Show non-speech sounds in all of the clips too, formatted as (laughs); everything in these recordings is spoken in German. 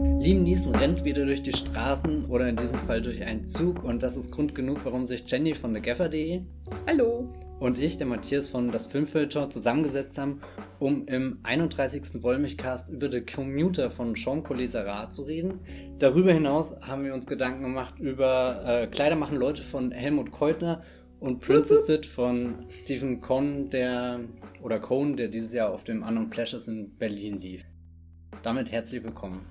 Liam Neeson rennt wieder durch die Straßen oder in diesem Fall durch einen Zug und das ist Grund genug, warum sich Jenny von thegaffer.de Hallo. und ich, der Matthias von Das Filmfilter, zusammengesetzt haben, um im 31. Wollmilchcast über The Commuter von Sean Collet-Serrat zu reden. Darüber hinaus haben wir uns Gedanken gemacht über äh, Kleider machen Leute von Helmut Keutner und Princess It von Stephen Cohn, der oder Cohn, der dieses Jahr auf dem Unknown Pleasures in Berlin lief. Damit herzlich willkommen.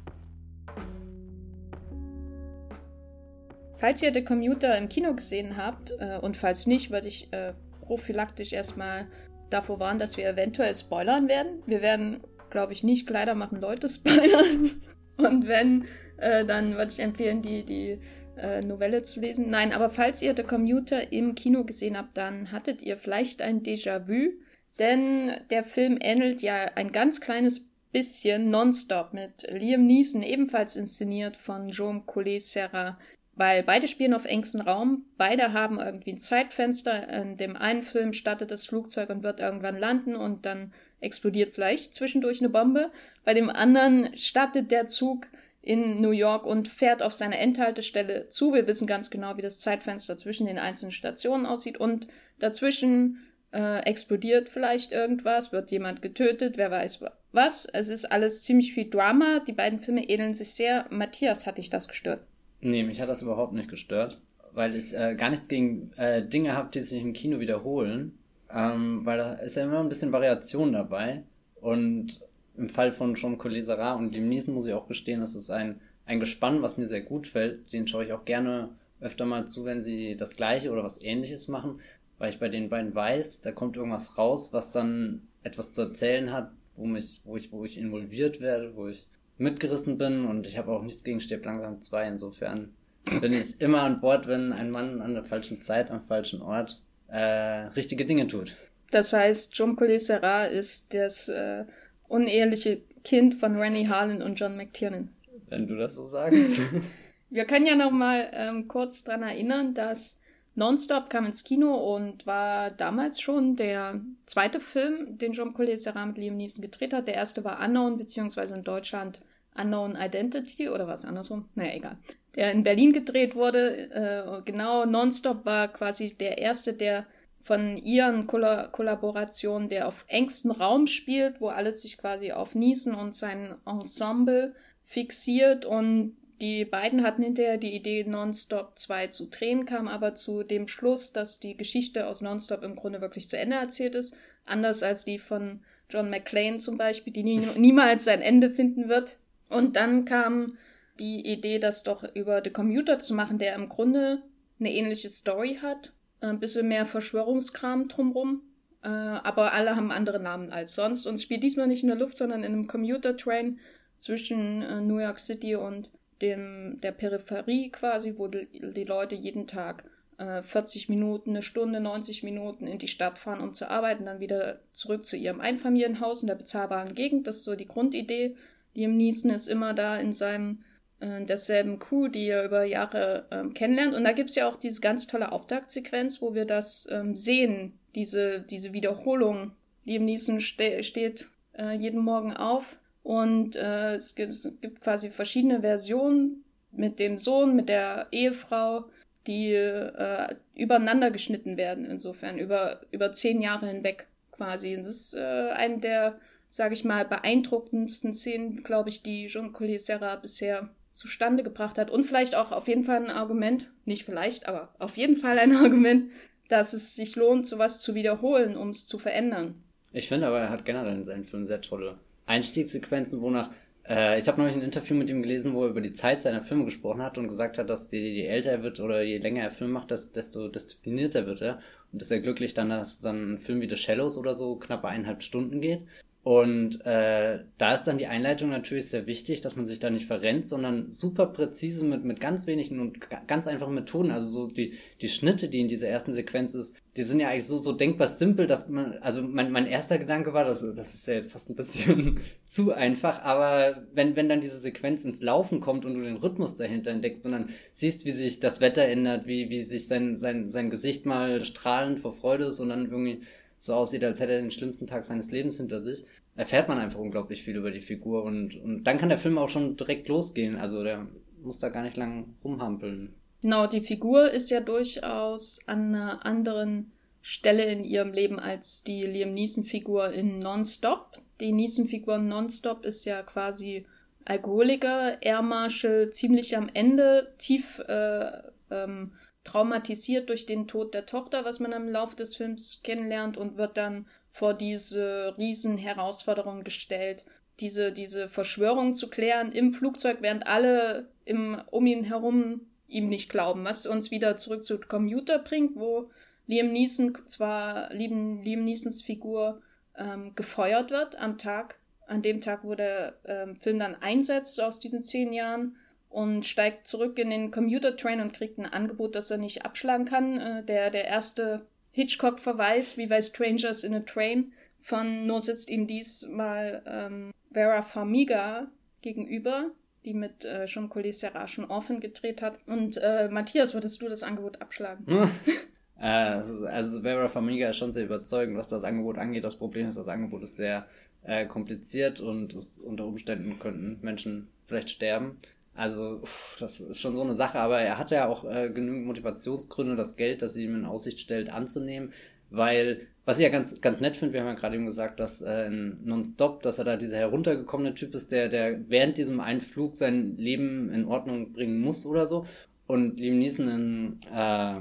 Falls ihr The Commuter im Kino gesehen habt äh, und falls nicht, würde ich äh, prophylaktisch erstmal davor warnen, dass wir eventuell spoilern werden. Wir werden, glaube ich, nicht Kleider machen Leute spoilern. (laughs) und wenn, äh, dann würde ich empfehlen, die, die äh, Novelle zu lesen. Nein, aber falls ihr The Commuter im Kino gesehen habt, dann hattet ihr vielleicht ein Déjà-vu. Denn der Film ähnelt ja ein ganz kleines bisschen Nonstop mit Liam Neeson, ebenfalls inszeniert von Jaume Collet-Serra, weil beide spielen auf engstem Raum, beide haben irgendwie ein Zeitfenster. In dem einen Film startet das Flugzeug und wird irgendwann landen und dann explodiert vielleicht zwischendurch eine Bombe. Bei dem anderen startet der Zug in New York und fährt auf seine Endhaltestelle zu. Wir wissen ganz genau, wie das Zeitfenster zwischen den einzelnen Stationen aussieht und dazwischen äh, explodiert vielleicht irgendwas, wird jemand getötet, wer weiß was. Es ist alles ziemlich viel Drama. Die beiden Filme ähneln sich sehr. Matthias, hat dich das gestört? Nee, mich hat das überhaupt nicht gestört, weil ich äh, gar nichts gegen äh, Dinge habe, die sich im Kino wiederholen, ähm, weil da ist ja immer ein bisschen Variation dabei und im Fall von Jean Collet-Serrat und Liam Neeson muss ich auch gestehen, das ist ein, ein Gespann, was mir sehr gut fällt. Den schaue ich auch gerne öfter mal zu, wenn sie das Gleiche oder was Ähnliches machen, weil ich bei den beiden weiß, da kommt irgendwas raus, was dann etwas zu erzählen hat, wo mich, wo ich, wo ich involviert werde, wo ich mitgerissen bin und ich habe auch nichts gegen Stirb langsam 2. Insofern bin ich immer an Bord, wenn ein Mann an der falschen Zeit, am falschen Ort äh, richtige Dinge tut. Das heißt, John Serrat ist das äh, uneheliche Kind von Rennie Harlan und John McTiernan. Wenn du das so sagst. (laughs) (laughs) Wir können ja noch mal ähm, kurz dran erinnern, dass Nonstop kam ins Kino und war damals schon der zweite Film, den John Collet Serrat mit Liam Neeson gedreht hat. Der erste war Unknown, beziehungsweise in Deutschland Unknown Identity oder was andersrum? Naja, egal. Der in Berlin gedreht wurde. Äh, genau, Nonstop war quasi der erste, der von ihren Koll Kollaborationen, der auf engstem Raum spielt, wo alles sich quasi auf Neeson und sein Ensemble fixiert und die beiden hatten hinterher die Idee, Nonstop 2 zu drehen, kam aber zu dem Schluss, dass die Geschichte aus Nonstop im Grunde wirklich zu Ende erzählt ist. Anders als die von John McClane zum Beispiel, die nie, (laughs) niemals sein Ende finden wird. Und dann kam die Idee, das doch über The Commuter zu machen, der im Grunde eine ähnliche Story hat. Ein bisschen mehr Verschwörungskram drumrum. Äh, aber alle haben andere Namen als sonst und spielt diesmal nicht in der Luft, sondern in einem Commuter-Train zwischen äh, New York City und dem, der Peripherie quasi, wo die, Leute jeden Tag äh, 40 Minuten, eine Stunde, 90 Minuten in die Stadt fahren, um zu arbeiten, dann wieder zurück zu ihrem Einfamilienhaus in der bezahlbaren Gegend. Das ist so die Grundidee. Liam Neeson ist immer da in seinem äh, derselben Crew, die er über Jahre ähm, kennenlernt. Und da gibt's ja auch diese ganz tolle Auftaktsequenz, wo wir das ähm, sehen, diese, diese Wiederholung. Liam Neeson ste steht äh, jeden Morgen auf und äh, es, gibt, es gibt quasi verschiedene Versionen mit dem Sohn, mit der Ehefrau, die äh, übereinander geschnitten werden, insofern, über, über zehn Jahre hinweg quasi. Und das ist äh, eine der sage ich mal, beeindruckendsten Szenen, glaube ich, die Jean Collier Serra bisher zustande gebracht hat. Und vielleicht auch auf jeden Fall ein Argument, nicht vielleicht, aber auf jeden Fall ein (laughs) Argument, dass es sich lohnt, sowas zu wiederholen, um es zu verändern. Ich finde aber, er hat generell in seinen Filmen sehr tolle Einstiegssequenzen, wonach äh, ich habe neulich ein Interview mit ihm gelesen, wo er über die Zeit seiner Filme gesprochen hat und gesagt hat, dass je, je älter er wird oder je länger er Film macht, desto disziplinierter wird er. Und ist er glücklich dann, dass dann ein Film wie The Shallows oder so knapp eineinhalb Stunden geht. Und äh, da ist dann die Einleitung natürlich sehr wichtig, dass man sich da nicht verrennt, sondern super präzise mit, mit ganz wenigen und ganz einfachen Methoden. Also so die, die Schnitte, die in dieser ersten Sequenz ist, die sind ja eigentlich so, so denkbar simpel, dass man, also mein, mein erster Gedanke war, das, das ist ja jetzt fast ein bisschen (laughs) zu einfach, aber wenn, wenn dann diese Sequenz ins Laufen kommt und du den Rhythmus dahinter entdeckst und dann siehst, wie sich das Wetter ändert, wie, wie sich sein, sein, sein Gesicht mal strahlend vor Freude ist und dann irgendwie so aussieht, als hätte er den schlimmsten Tag seines Lebens hinter sich. Erfährt man einfach unglaublich viel über die Figur und, und dann kann der Film auch schon direkt losgehen. Also der muss da gar nicht lang rumhampeln. Genau, die Figur ist ja durchaus an einer anderen Stelle in ihrem Leben als die Liam Neeson-Figur in Nonstop. Die Neeson-Figur in Nonstop ist ja quasi Alkoholiker, Air Marshal, ziemlich am Ende, tief äh, ähm, traumatisiert durch den Tod der Tochter, was man im Laufe des Films kennenlernt und wird dann vor diese riesen Herausforderung gestellt, diese, diese Verschwörung zu klären im Flugzeug, während alle im, um ihn herum ihm nicht glauben, was uns wieder zurück zu Commuter bringt, wo Liam Neeson zwar Liam, Liam Neesons Figur ähm, gefeuert wird am Tag, an dem Tag, wo der ähm, Film dann einsetzt aus diesen zehn Jahren und steigt zurück in den Commuter Train und kriegt ein Angebot, das er nicht abschlagen kann. Äh, der, der erste Hitchcock-Verweis, wie bei Strangers in a Train, von Nur sitzt ihm diesmal ähm, Vera Farmiga gegenüber, die mit äh, Jean Collet Serra schon Orphan gedreht hat. Und äh, Matthias, würdest du das Angebot abschlagen? (laughs) äh, also Vera Farmiga ist schon sehr überzeugend, was das Angebot angeht. Das Problem ist, das Angebot ist sehr äh, kompliziert und es, unter Umständen könnten Menschen vielleicht sterben. Also, das ist schon so eine Sache, aber er hat ja auch äh, genügend Motivationsgründe, das Geld, das sie ihm in Aussicht stellt, anzunehmen, weil, was ich ja ganz, ganz nett finde, wir haben ja gerade eben gesagt, dass äh, in Nonstop, dass er da dieser heruntergekommene Typ ist, der, der während diesem einen Flug sein Leben in Ordnung bringen muss oder so. Und Liam Neeson in, äh,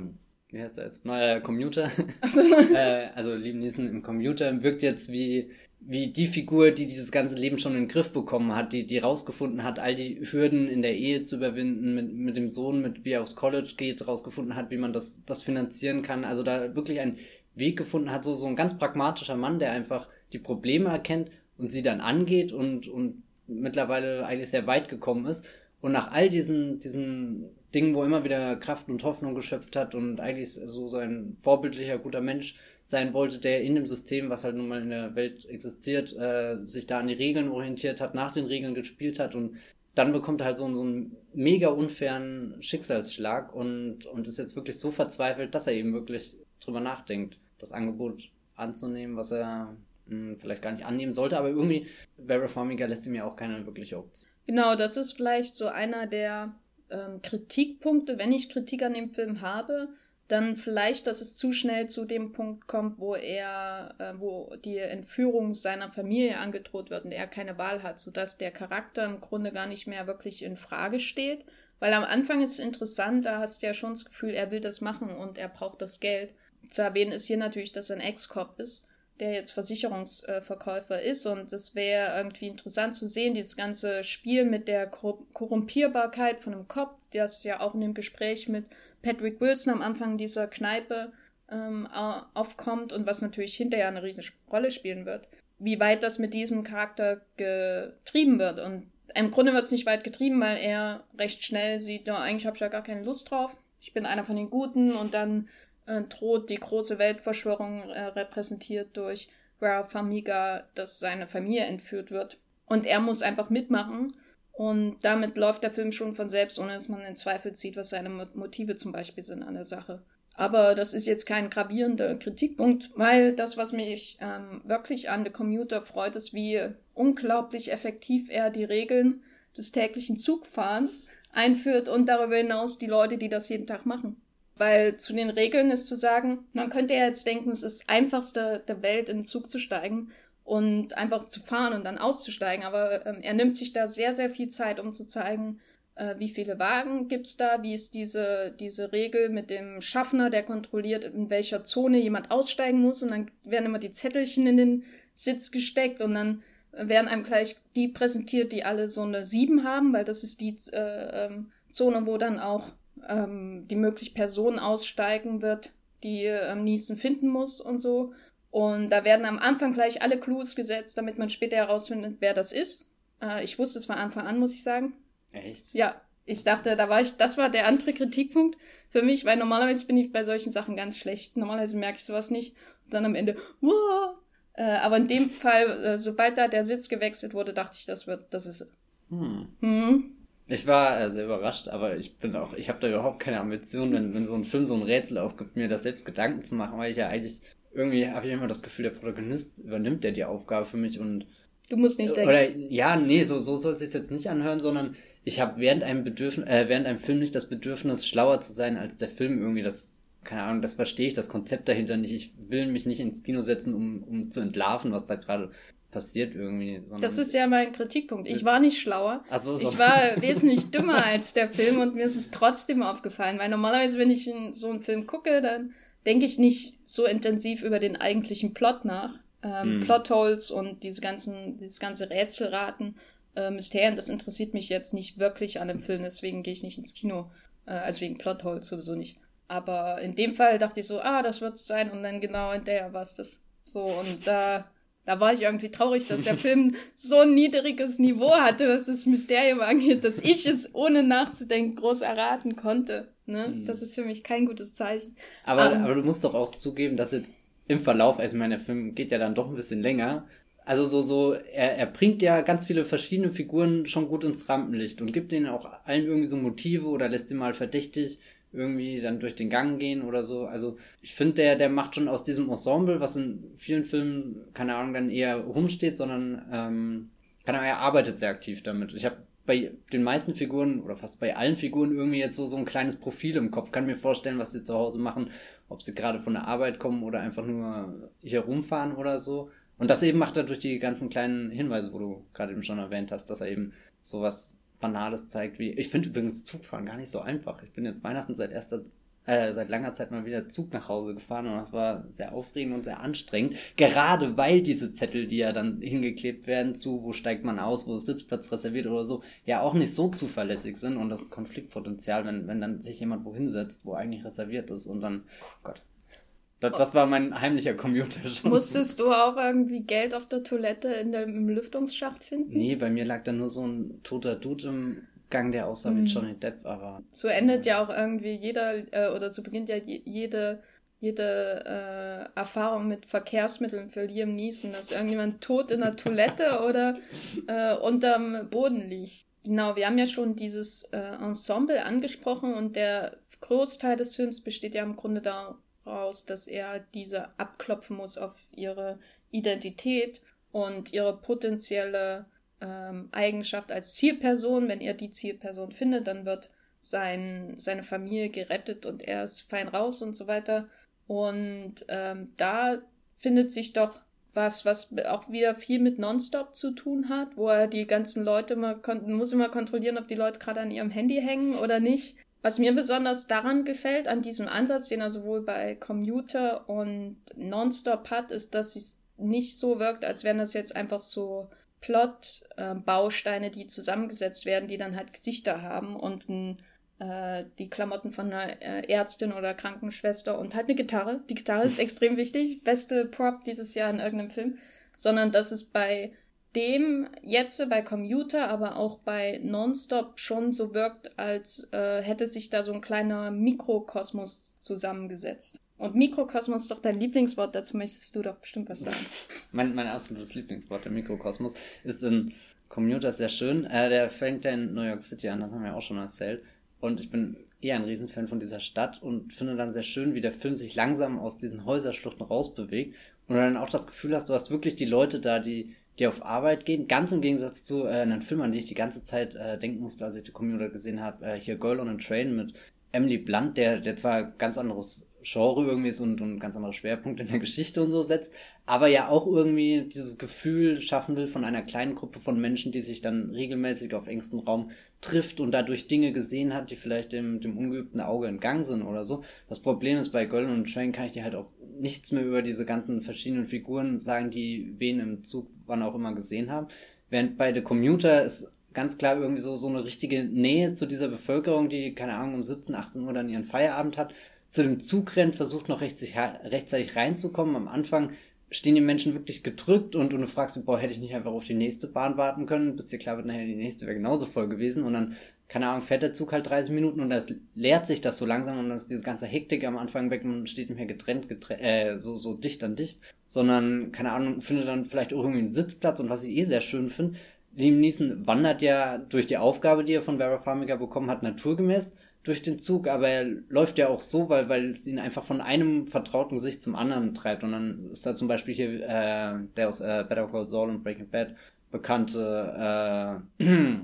wie heißt er jetzt? Neuer Commuter. (laughs) äh, also Liam Neeson im Commuter wirkt jetzt wie wie die Figur, die dieses ganze Leben schon in den Griff bekommen hat, die, die rausgefunden hat, all die Hürden in der Ehe zu überwinden, mit, mit dem Sohn, mit wie er aufs College geht, rausgefunden hat, wie man das, das finanzieren kann. Also da wirklich einen Weg gefunden hat, so, so ein ganz pragmatischer Mann, der einfach die Probleme erkennt und sie dann angeht und, und mittlerweile eigentlich sehr weit gekommen ist. Und nach all diesen, diesen Dingen, wo er immer wieder Kraft und Hoffnung geschöpft hat und eigentlich so sein vorbildlicher, guter Mensch sein wollte, der in dem System, was halt nun mal in der Welt existiert, äh, sich da an die Regeln orientiert hat, nach den Regeln gespielt hat und dann bekommt er halt so, so einen mega unfairen Schicksalsschlag und, und ist jetzt wirklich so verzweifelt, dass er eben wirklich drüber nachdenkt, das Angebot anzunehmen, was er mh, hm, vielleicht gar nicht annehmen sollte, aber irgendwie Vera Farmiga lässt ihm ja auch keine wirkliche Option. Genau, das ist vielleicht so einer der ähm, Kritikpunkte, wenn ich Kritik an dem Film habe, dann vielleicht, dass es zu schnell zu dem Punkt kommt, wo er, äh, wo die Entführung seiner Familie angedroht wird und er keine Wahl hat, sodass der Charakter im Grunde gar nicht mehr wirklich in Frage steht. Weil am Anfang ist es interessant, da hast du ja schon das Gefühl, er will das machen und er braucht das Geld. Zu erwähnen ist hier natürlich, dass er ein Ex-Cop ist, der jetzt Versicherungsverkäufer ist und es wäre irgendwie interessant zu sehen, dieses ganze Spiel mit der Korrumpierbarkeit von einem Cop, das ja auch in dem Gespräch mit Patrick Wilson am Anfang dieser Kneipe ähm, aufkommt und was natürlich hinterher eine riesige Rolle spielen wird. Wie weit das mit diesem Charakter getrieben wird. Und im Grunde wird es nicht weit getrieben, weil er recht schnell sieht, no, eigentlich habe ich ja gar keine Lust drauf. Ich bin einer von den Guten und dann äh, droht die große Weltverschwörung äh, repräsentiert durch Vera Famiga, dass seine Familie entführt wird. Und er muss einfach mitmachen und damit läuft der Film schon von selbst, ohne dass man in Zweifel zieht, was seine Motive zum Beispiel sind an der Sache. Aber das ist jetzt kein gravierender Kritikpunkt, weil das, was mich ähm, wirklich an The Commuter freut, ist, wie unglaublich effektiv er die Regeln des täglichen Zugfahrens einführt und darüber hinaus die Leute, die das jeden Tag machen. Weil zu den Regeln ist zu sagen, man könnte ja jetzt denken, es ist das einfachste der Welt, in den Zug zu steigen und einfach zu fahren und dann auszusteigen. Aber ähm, er nimmt sich da sehr, sehr viel Zeit, um zu zeigen, äh, wie viele Wagen gibt's da, wie ist diese, diese Regel mit dem Schaffner, der kontrolliert, in welcher Zone jemand aussteigen muss. Und dann werden immer die Zettelchen in den Sitz gesteckt und dann werden einem gleich die präsentiert, die alle so eine 7 haben, weil das ist die äh, ähm, Zone, wo dann auch ähm, die mögliche Person aussteigen wird, die äh, am nächsten finden muss und so. Und da werden am Anfang gleich alle Clues gesetzt, damit man später herausfindet, wer das ist. Äh, ich wusste es von Anfang an, muss ich sagen. Echt? Ja. Ich dachte, da war ich, das war der andere Kritikpunkt für mich, weil normalerweise bin ich bei solchen Sachen ganz schlecht. Normalerweise merke ich sowas nicht. Und dann am Ende, wow. Äh, aber in dem Fall, äh, sobald da der Sitz gewechselt wurde, dachte ich, das wird, das ist. Hm. Hm. Ich war äh, sehr überrascht, aber ich bin auch, ich habe da überhaupt keine Ambition, wenn, wenn so ein Film so ein Rätsel aufgibt, mir das selbst Gedanken zu machen, weil ich ja eigentlich irgendwie habe ich immer das Gefühl, der Protagonist übernimmt ja die Aufgabe für mich und Du musst nicht denken. Oder ja, nee, so, so soll es sich jetzt nicht anhören, sondern ich habe während einem Bedürfnis, äh, während einem Film nicht das Bedürfnis, schlauer zu sein als der Film irgendwie. Das, keine Ahnung, das verstehe ich, das Konzept dahinter nicht. Ich will mich nicht ins Kino setzen, um, um zu entlarven, was da gerade passiert irgendwie. Das ist ja mein Kritikpunkt. Ich war nicht schlauer. Ach so, so. Ich war (laughs) wesentlich dümmer als der Film und mir ist es trotzdem aufgefallen, weil normalerweise, wenn ich in so einen Film gucke, dann denke ich nicht so intensiv über den eigentlichen Plot nach. Ähm, hm. Plotholes und diese ganzen, dieses ganze Rätselraten, äh, Mysterien, das interessiert mich jetzt nicht wirklich an dem Film, deswegen gehe ich nicht ins Kino. Äh, also wegen Plotholes sowieso nicht. Aber in dem Fall dachte ich so, ah, das wird es sein und dann genau in der war es das. So, und da da war ich irgendwie traurig, dass der (laughs) Film so ein niedriges Niveau hatte, was das Mysterium angeht, dass ich es ohne nachzudenken groß erraten konnte. Ne? Mhm. Das ist für mich kein gutes Zeichen. Aber, um, ähm, aber du musst doch auch zugeben, dass jetzt im Verlauf, also ich meine, der Film geht ja dann doch ein bisschen länger. Also so, so, er, er bringt ja ganz viele verschiedene Figuren schon gut ins Rampenlicht und gibt denen auch allen irgendwie so Motive oder lässt die mal verdächtig irgendwie dann durch den Gang gehen oder so. Also ich finde, der, der macht schon aus diesem Ensemble, was in vielen Filmen, keine Ahnung, dann eher rumsteht, sondern ähm, keine Ahnung, er arbeitet sehr aktiv damit. Ich habe bei den meisten Figuren oder fast bei allen Figuren irgendwie jetzt so, so ein kleines Profil im Kopf. Kann mir vorstellen, was sie zu Hause machen, ob sie gerade von der Arbeit kommen oder einfach nur hier rumfahren oder so. Und das eben macht er durch die ganzen kleinen Hinweise, wo du gerade eben schon erwähnt hast, dass er eben sowas Banales zeigt, wie. Ich finde übrigens Zugfahren gar nicht so einfach. Ich bin jetzt Weihnachten seit erster äh, seit langer Zeit mal wieder Zug nach Hause gefahren und das war sehr aufregend und sehr anstrengend. Gerade weil diese Zettel, die ja dann hingeklebt werden zu, wo steigt man aus, wo ist Sitzplatz reserviert oder so, ja auch nicht so zuverlässig sind und das Konfliktpotenzial, wenn, wenn dann sich jemand wohin setzt, wo eigentlich reserviert ist und dann, oh Gott, das, das war mein heimlicher Computer schon. Musstest du auch irgendwie Geld auf der Toilette in der, im Lüftungsschacht finden? Nee, bei mir lag da nur so ein toter Dude im Gang, der aussah wie Johnny Depp, aber. So endet ja auch irgendwie jeder, äh, oder so beginnt ja jede, jede äh, Erfahrung mit Verkehrsmitteln für Liam Neeson, dass irgendjemand tot in der Toilette (laughs) oder äh, unterm Boden liegt. Genau, wir haben ja schon dieses äh, Ensemble angesprochen und der Großteil des Films besteht ja im Grunde da raus, dass er diese abklopfen muss auf ihre Identität und ihre potenzielle ähm, Eigenschaft als Zielperson. Wenn er die Zielperson findet, dann wird sein, seine Familie gerettet und er ist fein raus und so weiter. Und ähm, da findet sich doch was, was auch wieder viel mit Nonstop zu tun hat, wo er die ganzen Leute immer muss immer kontrollieren, ob die Leute gerade an ihrem Handy hängen oder nicht. Was mir besonders daran gefällt, an diesem Ansatz, den er sowohl bei Commuter und Nonstop hat, ist, dass es nicht so wirkt, als wären das jetzt einfach so Plot-Bausteine, äh, die zusammengesetzt werden, die dann halt Gesichter haben und ein, äh, die Klamotten von einer äh, Ärztin oder Krankenschwester und halt eine Gitarre. Die Gitarre ist (laughs) extrem wichtig, beste Prop dieses Jahr in irgendeinem Film, sondern dass es bei dem jetzt bei Commuter, aber auch bei Nonstop schon so wirkt, als äh, hätte sich da so ein kleiner Mikrokosmos zusammengesetzt. Und Mikrokosmos ist doch dein Lieblingswort, dazu möchtest du doch bestimmt was sagen. (laughs) mein, mein absolutes Lieblingswort, der Mikrokosmos, ist in Commuter sehr schön. Äh, der fängt ja in New York City an, das haben wir auch schon erzählt. Und ich bin eher ein Riesenfan von dieser Stadt und finde dann sehr schön, wie der Film sich langsam aus diesen Häuserschluchten rausbewegt und dann auch das Gefühl hast, du hast wirklich die Leute da, die die auf Arbeit gehen. Ganz im Gegensatz zu äh, einem Film, an den ich die ganze Zeit äh, denken musste, als ich die Computer gesehen habe. Äh, hier Girl on a Train mit Emily Blunt, der, der zwar ganz anderes Genre irgendwie ist und, und ganz andere Schwerpunkte in der Geschichte und so setzt, aber ja auch irgendwie dieses Gefühl schaffen will von einer kleinen Gruppe von Menschen, die sich dann regelmäßig auf engstem Raum trifft und dadurch Dinge gesehen hat, die vielleicht dem, dem ungeübten Auge entgangen sind oder so. Das Problem ist, bei on a Train kann ich dir halt auch nichts mehr über diese ganzen verschiedenen Figuren sagen, die wen im Zug wann auch immer gesehen haben. Während bei The Commuter ist ganz klar irgendwie so, so eine richtige Nähe zu dieser Bevölkerung, die, keine Ahnung, um 17, 18 Uhr dann ihren Feierabend hat, zu dem Zug rennt, versucht noch rechtzeitig reinzukommen. Am Anfang stehen die Menschen wirklich gedrückt und, und du fragst boah, hätte ich nicht einfach auf die nächste Bahn warten können, bis dir klar wird, nachher die nächste wäre genauso voll gewesen. Und dann, keine Ahnung, fährt der Zug halt 30 Minuten und dann leert sich das so langsam und dann ist diese ganze Hektik am Anfang weg und steht nicht mehr getrennt, getrennt äh, so, so dicht an dicht, sondern, keine Ahnung, findet dann vielleicht auch irgendwie einen Sitzplatz. Und was ich eh sehr schön finde, Liam Neeson wandert ja durch die Aufgabe, die er von Vera Farmiga bekommen hat, naturgemäß durch den Zug, aber er läuft ja auch so, weil, weil es ihn einfach von einem vertrauten Gesicht zum anderen treibt. Und dann ist da zum Beispiel hier äh, der aus äh, Better Call Saul und Breaking Bad, bekannte äh, (clears throat)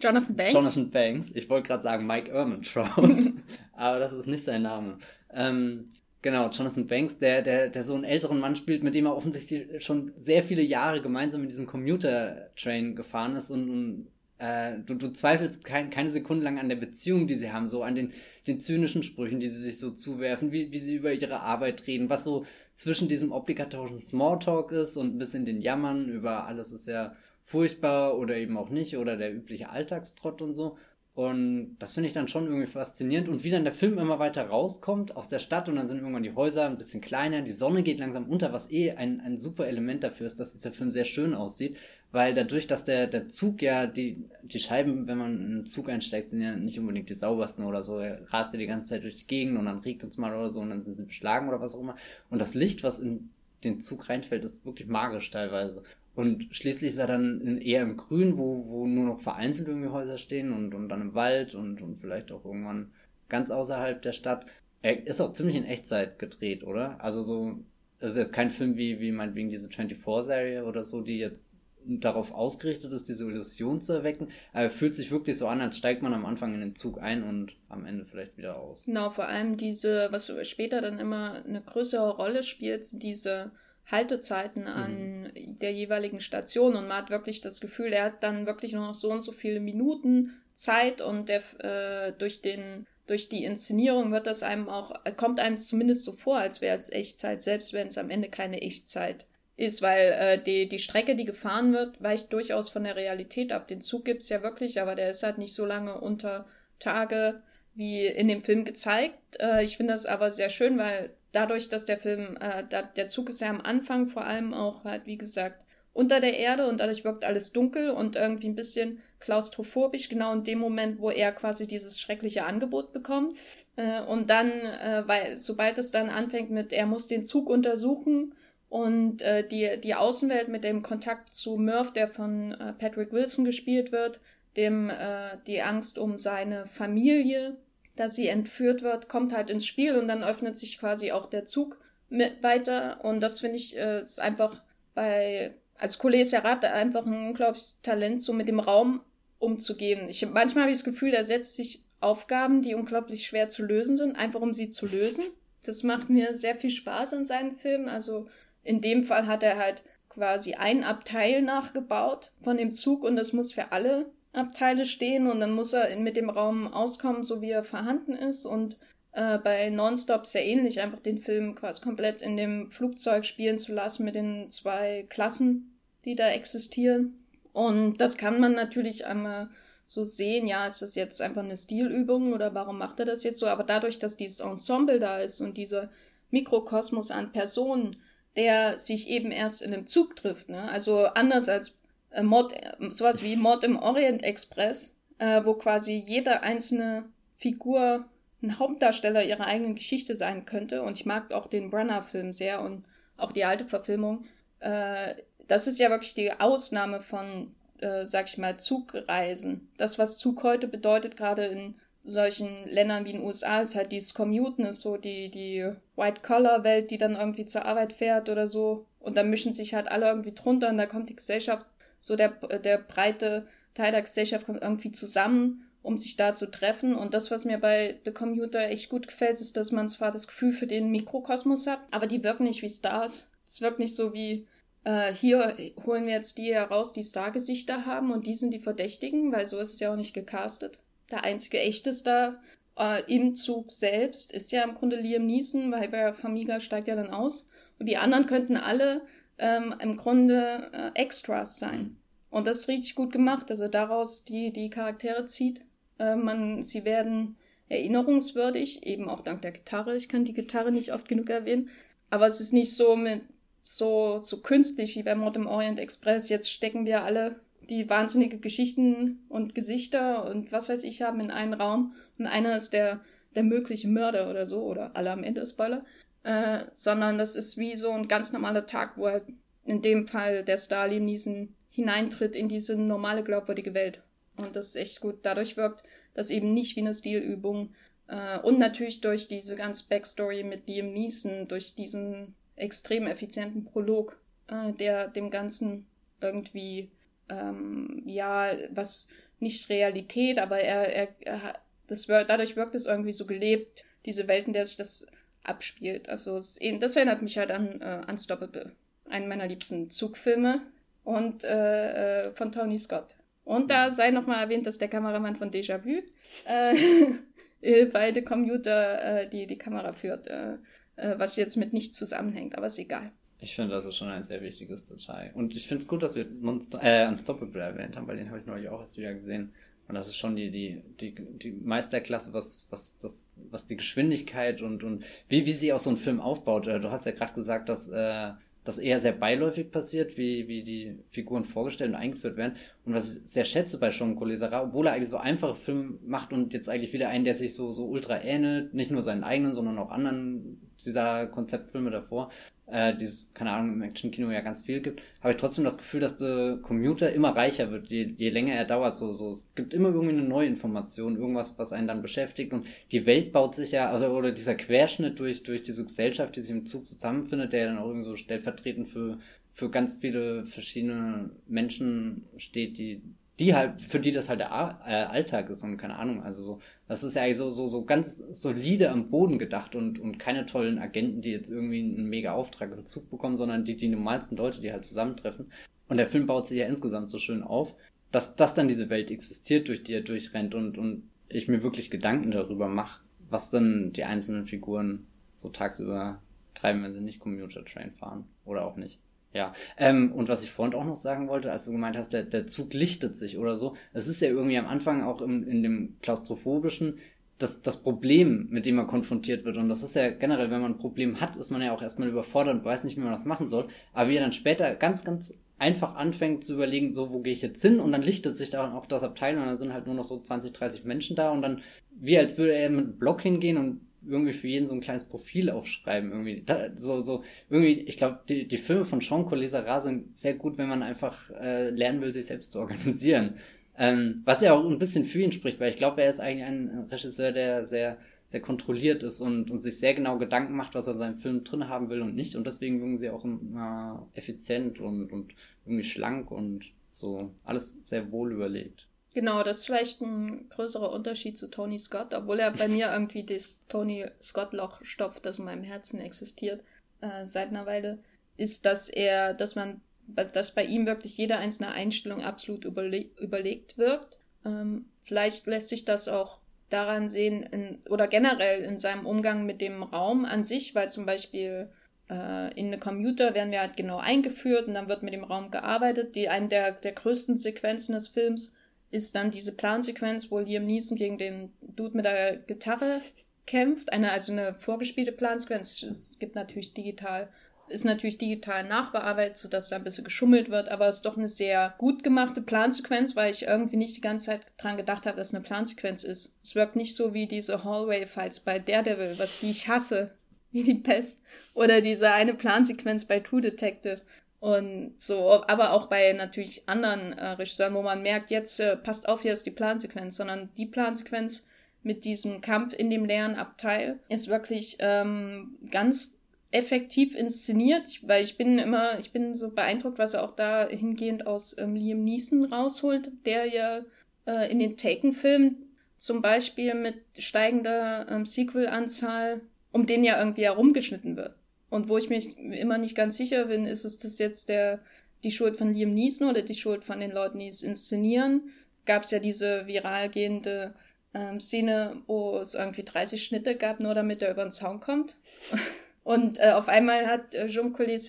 Jonathan Banks. Jonathan Banks. Ich wollte gerade sagen Mike Ehrmantraut, (laughs) aber das ist nicht sein Name. Ähm, genau, Jonathan Banks, der, der, der so einen älteren Mann spielt, mit dem er offensichtlich schon sehr viele Jahre gemeinsam in diesem Commuter-Train gefahren ist und, und äh, du, du zweifelst kein, keine Sekunde lang an der Beziehung, die sie haben, so an den, den zynischen Sprüchen, die sie sich so zuwerfen, wie, wie sie über ihre Arbeit reden, was so zwischen diesem obligatorischen Smalltalk ist und ein bisschen den Jammern über alles ist ja furchtbar oder eben auch nicht oder der übliche Alltagstrott und so. Und das finde ich dann schon irgendwie faszinierend. Und wie dann der Film immer weiter rauskommt aus der Stadt und dann sind irgendwann die Häuser ein bisschen kleiner, die Sonne geht langsam unter, was eh ein, ein super Element dafür ist, dass der Film sehr schön aussieht. Weil dadurch, dass der, der Zug ja, die, die Scheiben, wenn man in einen Zug einsteigt, sind ja nicht unbedingt die saubersten oder so. Er rast ja die ganze Zeit durch die Gegend und dann regnet es mal oder so und dann sind sie beschlagen oder was auch immer. Und das Licht, was in den Zug reinfällt, ist wirklich magisch teilweise. Und schließlich ist er dann eher im Grün, wo, wo nur noch vereinzelt irgendwie Häuser stehen und, und dann im Wald und, und vielleicht auch irgendwann ganz außerhalb der Stadt. Er ist auch ziemlich in Echtzeit gedreht, oder? Also so, es ist jetzt kein Film wie, wie meinetwegen diese 24-Serie oder so, die jetzt darauf ausgerichtet ist, diese Illusion zu erwecken. Aber er fühlt sich wirklich so an, als steigt man am Anfang in den Zug ein und am Ende vielleicht wieder aus. Genau, vor allem diese, was später dann immer eine größere Rolle spielt, diese Haltezeiten an mhm. der jeweiligen Station und man hat wirklich das Gefühl, er hat dann wirklich nur noch so und so viele Minuten Zeit und der, äh, durch den durch die Inszenierung wird das einem auch kommt einem zumindest so vor, als wäre es Echtzeit, selbst wenn es am Ende keine Echtzeit ist, weil äh, die, die Strecke, die gefahren wird, weicht durchaus von der Realität ab. Den Zug gibt's ja wirklich, aber der ist halt nicht so lange unter Tage wie in dem Film gezeigt. Äh, ich finde das aber sehr schön, weil dadurch, dass der Film, äh, da, der Zug ist ja am Anfang vor allem auch halt, wie gesagt, unter der Erde und dadurch wirkt alles dunkel und irgendwie ein bisschen klaustrophobisch, genau in dem Moment, wo er quasi dieses schreckliche Angebot bekommt. Äh, und dann, äh, weil sobald es dann anfängt mit, er muss den Zug untersuchen und äh, die, die Außenwelt mit dem Kontakt zu Murph, der von äh, Patrick Wilson gespielt wird, dem äh, die Angst um seine Familie, dass sie entführt wird, kommt halt ins Spiel und dann öffnet sich quasi auch der Zug mit weiter. Und das finde ich äh, ist einfach bei, als Kollege Serrat einfach ein unglaubliches Talent, so mit dem Raum umzugehen. Ich, manchmal habe ich das Gefühl, er setzt sich Aufgaben, die unglaublich schwer zu lösen sind, einfach um sie zu lösen. Das macht mir sehr viel Spaß in seinen Filmen. Also in dem Fall hat er halt quasi ein Abteil nachgebaut von dem Zug und das muss für alle Abteile stehen und dann muss er mit dem Raum auskommen, so wie er vorhanden ist. Und äh, bei Nonstop sehr ähnlich, einfach den Film quasi komplett in dem Flugzeug spielen zu lassen mit den zwei Klassen, die da existieren. Und das kann man natürlich einmal so sehen, ja, ist das jetzt einfach eine Stilübung oder warum macht er das jetzt so? Aber dadurch, dass dieses Ensemble da ist und dieser Mikrokosmos an Personen, der sich eben erst in einem Zug trifft, ne? Also anders als äh, Mord, sowas wie Mord im Orient Express, äh, wo quasi jede einzelne Figur ein Hauptdarsteller ihrer eigenen Geschichte sein könnte. Und ich mag auch den Brunner-Film sehr und auch die alte Verfilmung. Äh, das ist ja wirklich die Ausnahme von, äh, sag ich mal, Zugreisen. Das, was Zug heute bedeutet, gerade in solchen Ländern wie in den USA, ist halt dieses Commuten, ist so die, die White-Collar-Welt, die dann irgendwie zur Arbeit fährt oder so. Und da mischen sich halt alle irgendwie drunter und da kommt die Gesellschaft so der, der breite Teil der Gesellschaft kommt irgendwie zusammen, um sich da zu treffen. Und das, was mir bei The Commuter echt gut gefällt, ist, dass man zwar das Gefühl für den Mikrokosmos hat, aber die wirken nicht wie Stars. Es wirkt nicht so wie, äh, hier holen wir jetzt die heraus, die Stargesichter haben und die sind die Verdächtigen, weil so ist es ja auch nicht gecastet. Der einzige echte Star äh, im Zug selbst ist ja im Grunde Liam Neeson, weil bei Famiga steigt ja dann aus. Und die anderen könnten alle ähm, im Grunde äh, Extras sein. Und das ist richtig gut gemacht. Also daraus die, die Charaktere zieht. Äh, man, sie werden erinnerungswürdig, eben auch dank der Gitarre. Ich kann die Gitarre nicht oft genug erwähnen. Aber es ist nicht so mit so, so künstlich wie bei im Orient Express. Jetzt stecken wir alle die wahnsinnige Geschichten und Gesichter und was weiß ich haben in einen Raum und einer ist der, der mögliche Mörder oder so oder alle am Ende Spoiler äh, sondern das ist wie so ein ganz normaler Tag, wo halt in dem Fall der Stalin diesen hineintritt in diese normale, glaubwürdige Welt. Und das ist echt gut. Dadurch wirkt das eben nicht wie eine Stilübung. Äh, und natürlich durch diese ganze Backstory mit Liam Neeson, durch diesen extrem effizienten Prolog, äh, der dem Ganzen irgendwie ähm, ja, was nicht Realität, aber er, er, er das, dadurch wirkt es irgendwie so gelebt, diese Welt, in der sich das abspielt. Also es, das erinnert mich halt an uh, Unstoppable, einen meiner liebsten Zugfilme und äh, äh, von Tony Scott. Und da sei nochmal erwähnt, dass der Kameramann von Déjà-vu äh, (laughs) bei The Computer äh, die, die Kamera führt, äh, äh, was jetzt mit nichts zusammenhängt, aber ist egal. Ich finde, das ist schon ein sehr wichtiges Detail. Und ich finde es gut, dass wir Monster, äh, Unstoppable erwähnt haben, weil den habe ich neulich auch erst wieder gesehen. Und das ist schon die, die, die, die Meisterklasse, was, was, das, was die Geschwindigkeit und, und wie, wie sie auch so einen Film aufbaut. Äh, du hast ja gerade gesagt, dass äh, das eher sehr beiläufig passiert, wie, wie die Figuren vorgestellt und eingeführt werden. Und was ich sehr schätze bei Sean Colesara, obwohl er eigentlich so einfache Filme macht und jetzt eigentlich wieder einen, der sich so, so ultra ähnelt, nicht nur seinen eigenen, sondern auch anderen dieser Konzeptfilme davor, äh, die es, keine Ahnung, im Action-Kino ja ganz viel gibt, habe ich trotzdem das Gefühl, dass der Commuter immer reicher wird, je, je länger er dauert. So, so, es gibt immer irgendwie eine neue Information, irgendwas, was einen dann beschäftigt. Und die Welt baut sich ja, also oder dieser Querschnitt durch, durch diese Gesellschaft, die sich im Zug zusammenfindet, der dann auch irgendwie so stellvertretend für, für ganz viele verschiedene Menschen steht, die die halt, für die das halt der äh, Alltag ist und keine Ahnung, also so, das ist ja eigentlich so, so, so ganz solide am Boden gedacht und, und keine tollen Agenten, die jetzt irgendwie einen mega Auftrag im Zug bekommen, sondern die, die normalsten Leute, die halt zusammentreffen. Und der Film baut sich ja insgesamt so schön auf, dass, dass dann diese Welt existiert, durch die er durchrennt und, und ich mir wirklich Gedanken darüber mache, was dann die einzelnen Figuren so tagsüber treiben, wenn sie nicht Commuter Train fahren oder auch nicht. Ja, ähm, und was ich vorhin auch noch sagen wollte, als du gemeint hast, der, der Zug lichtet sich oder so, es ist ja irgendwie am Anfang auch im, in dem klaustrophobischen das, das Problem, mit dem man konfrontiert wird. Und das ist ja generell, wenn man ein Problem hat, ist man ja auch erstmal überfordert und weiß nicht, wie man das machen soll. Aber wie er dann später ganz, ganz einfach anfängt zu überlegen, so, wo gehe ich jetzt hin? Und dann lichtet sich da auch das Abteil und dann sind halt nur noch so 20, 30 Menschen da und dann, wie als würde er mit einem Block hingehen und irgendwie für jeden so ein kleines Profil aufschreiben. Irgendwie. Da, so, so, irgendwie, ich glaube, die, die Filme von Sean Colesara sind sehr gut, wenn man einfach äh, lernen will, sich selbst zu organisieren. Ähm, was ja auch ein bisschen für ihn spricht, weil ich glaube, er ist eigentlich ein Regisseur, der sehr, sehr kontrolliert ist und, und sich sehr genau Gedanken macht, was er in seinem Film drin haben will und nicht. Und deswegen wirken sie auch immer effizient und, und irgendwie schlank und so alles sehr wohl überlegt. Genau, das ist vielleicht ein größerer Unterschied zu Tony Scott, obwohl er bei mir irgendwie das Tony Scott-Loch stopft, das in meinem Herzen existiert äh, seit einer Weile, ist, dass er, dass man, dass bei ihm wirklich jede einzelne Einstellung absolut überle überlegt wirkt. Ähm, vielleicht lässt sich das auch daran sehen, in, oder generell in seinem Umgang mit dem Raum an sich, weil zum Beispiel äh, in eine Computer werden wir halt genau eingeführt und dann wird mit dem Raum gearbeitet. Die eine der, der größten Sequenzen des Films ist dann diese Plansequenz, wo Liam Neeson gegen den Dude mit der Gitarre kämpft. Eine, also eine vorgespielte Plansequenz. Es gibt natürlich digital, ist natürlich digital nachbearbeitet, sodass da ein bisschen geschummelt wird, aber es ist doch eine sehr gut gemachte Plansequenz, weil ich irgendwie nicht die ganze Zeit dran gedacht habe, dass es eine Plansequenz ist. Es wirkt nicht so wie diese Hallway-Fights bei Daredevil, die ich hasse, (laughs) wie die Pest. Oder diese eine Plansequenz bei True Detective. Und so, aber auch bei natürlich anderen äh, Regisseuren, wo man merkt, jetzt äh, passt auf, hier ist die Plansequenz, sondern die Plansequenz mit diesem Kampf in dem leeren Abteil ist wirklich ähm, ganz effektiv inszeniert, ich, weil ich bin immer, ich bin so beeindruckt, was er auch da hingehend aus ähm, Liam Neeson rausholt, der ja äh, in den Taken-Filmen zum Beispiel mit steigender ähm, Sequel-Anzahl um den ja irgendwie herumgeschnitten wird. Und wo ich mich immer nicht ganz sicher bin, ist es das jetzt der, die Schuld von Liam Neeson oder die Schuld von den Leuten, die es inszenieren? Gab es ja diese viral gehende ähm, Szene, wo es irgendwie 30 Schnitte gab, nur damit er über den Zaun kommt. (laughs) Und äh, auf einmal hat äh, Jean Collet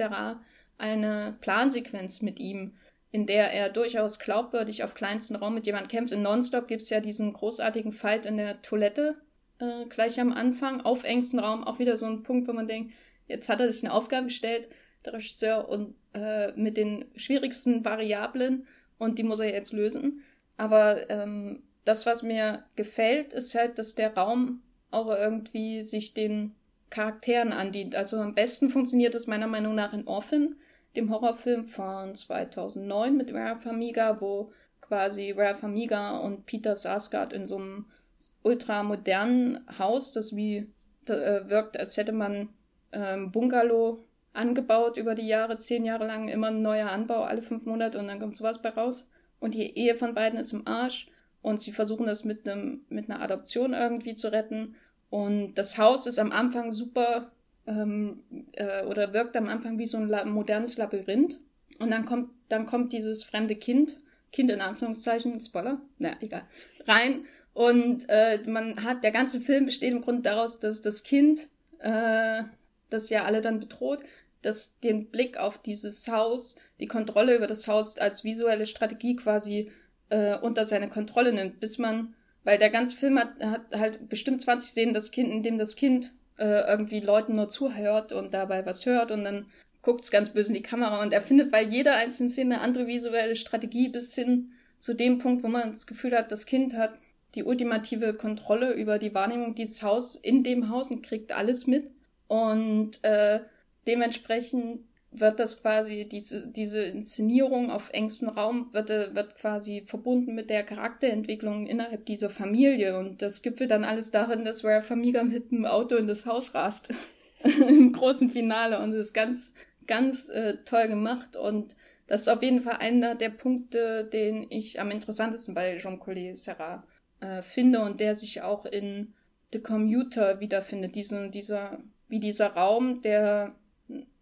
eine Plansequenz mit ihm, in der er durchaus glaubwürdig auf kleinstem Raum mit jemandem kämpft. In Nonstop gibt es ja diesen großartigen Fight in der Toilette äh, gleich am Anfang, auf engstem Raum, auch wieder so ein Punkt, wo man denkt, Jetzt hat er sich eine Aufgabe gestellt, der Regisseur, und äh, mit den schwierigsten Variablen und die muss er jetzt lösen. Aber ähm, das, was mir gefällt, ist halt, dass der Raum auch irgendwie sich den Charakteren andient. Also am besten funktioniert es meiner Meinung nach in Orphan, dem Horrorfilm von 2009 mit Ralph Amiga, wo quasi Ralph Amiga und Peter Sarsgaard in so einem ultramodernen Haus, das wie äh, wirkt, als hätte man ähm, Bungalow angebaut über die Jahre, zehn Jahre lang immer ein neuer Anbau, alle fünf Monate und dann kommt sowas bei raus. Und die Ehe von beiden ist im Arsch und sie versuchen das mit einem mit einer Adoption irgendwie zu retten. Und das Haus ist am Anfang super ähm, äh, oder wirkt am Anfang wie so ein La modernes Labyrinth. Und dann kommt dann kommt dieses fremde Kind, Kind in Anführungszeichen, Spoiler, naja, egal, rein. Und äh, man hat, der ganze Film besteht im Grunde daraus, dass das Kind, äh, das ja alle dann bedroht, dass den Blick auf dieses Haus, die Kontrolle über das Haus als visuelle Strategie quasi äh, unter seine Kontrolle nimmt, bis man, weil der ganze Film hat, hat halt bestimmt 20 Szenen, das Kind, in dem das Kind äh, irgendwie Leuten nur zuhört und dabei was hört und dann guckt's ganz böse in die Kamera und er findet bei jeder einzelnen Szene eine andere visuelle Strategie bis hin zu dem Punkt, wo man das Gefühl hat, das Kind hat die ultimative Kontrolle über die Wahrnehmung dieses Haus in dem Haus und kriegt alles mit. Und äh, dementsprechend wird das quasi, diese, diese Inszenierung auf engstem Raum wird, äh, wird quasi verbunden mit der Charakterentwicklung innerhalb dieser Familie. Und das gipfelt dann alles darin, dass Rare Famiga mit dem Auto in das Haus rast. (laughs) Im großen Finale. Und das ist ganz, ganz äh, toll gemacht. Und das ist auf jeden Fall einer der Punkte, den ich am interessantesten bei Jean-Collet Serra äh, finde und der sich auch in The Commuter wiederfindet. Diesen, dieser, wie dieser Raum, der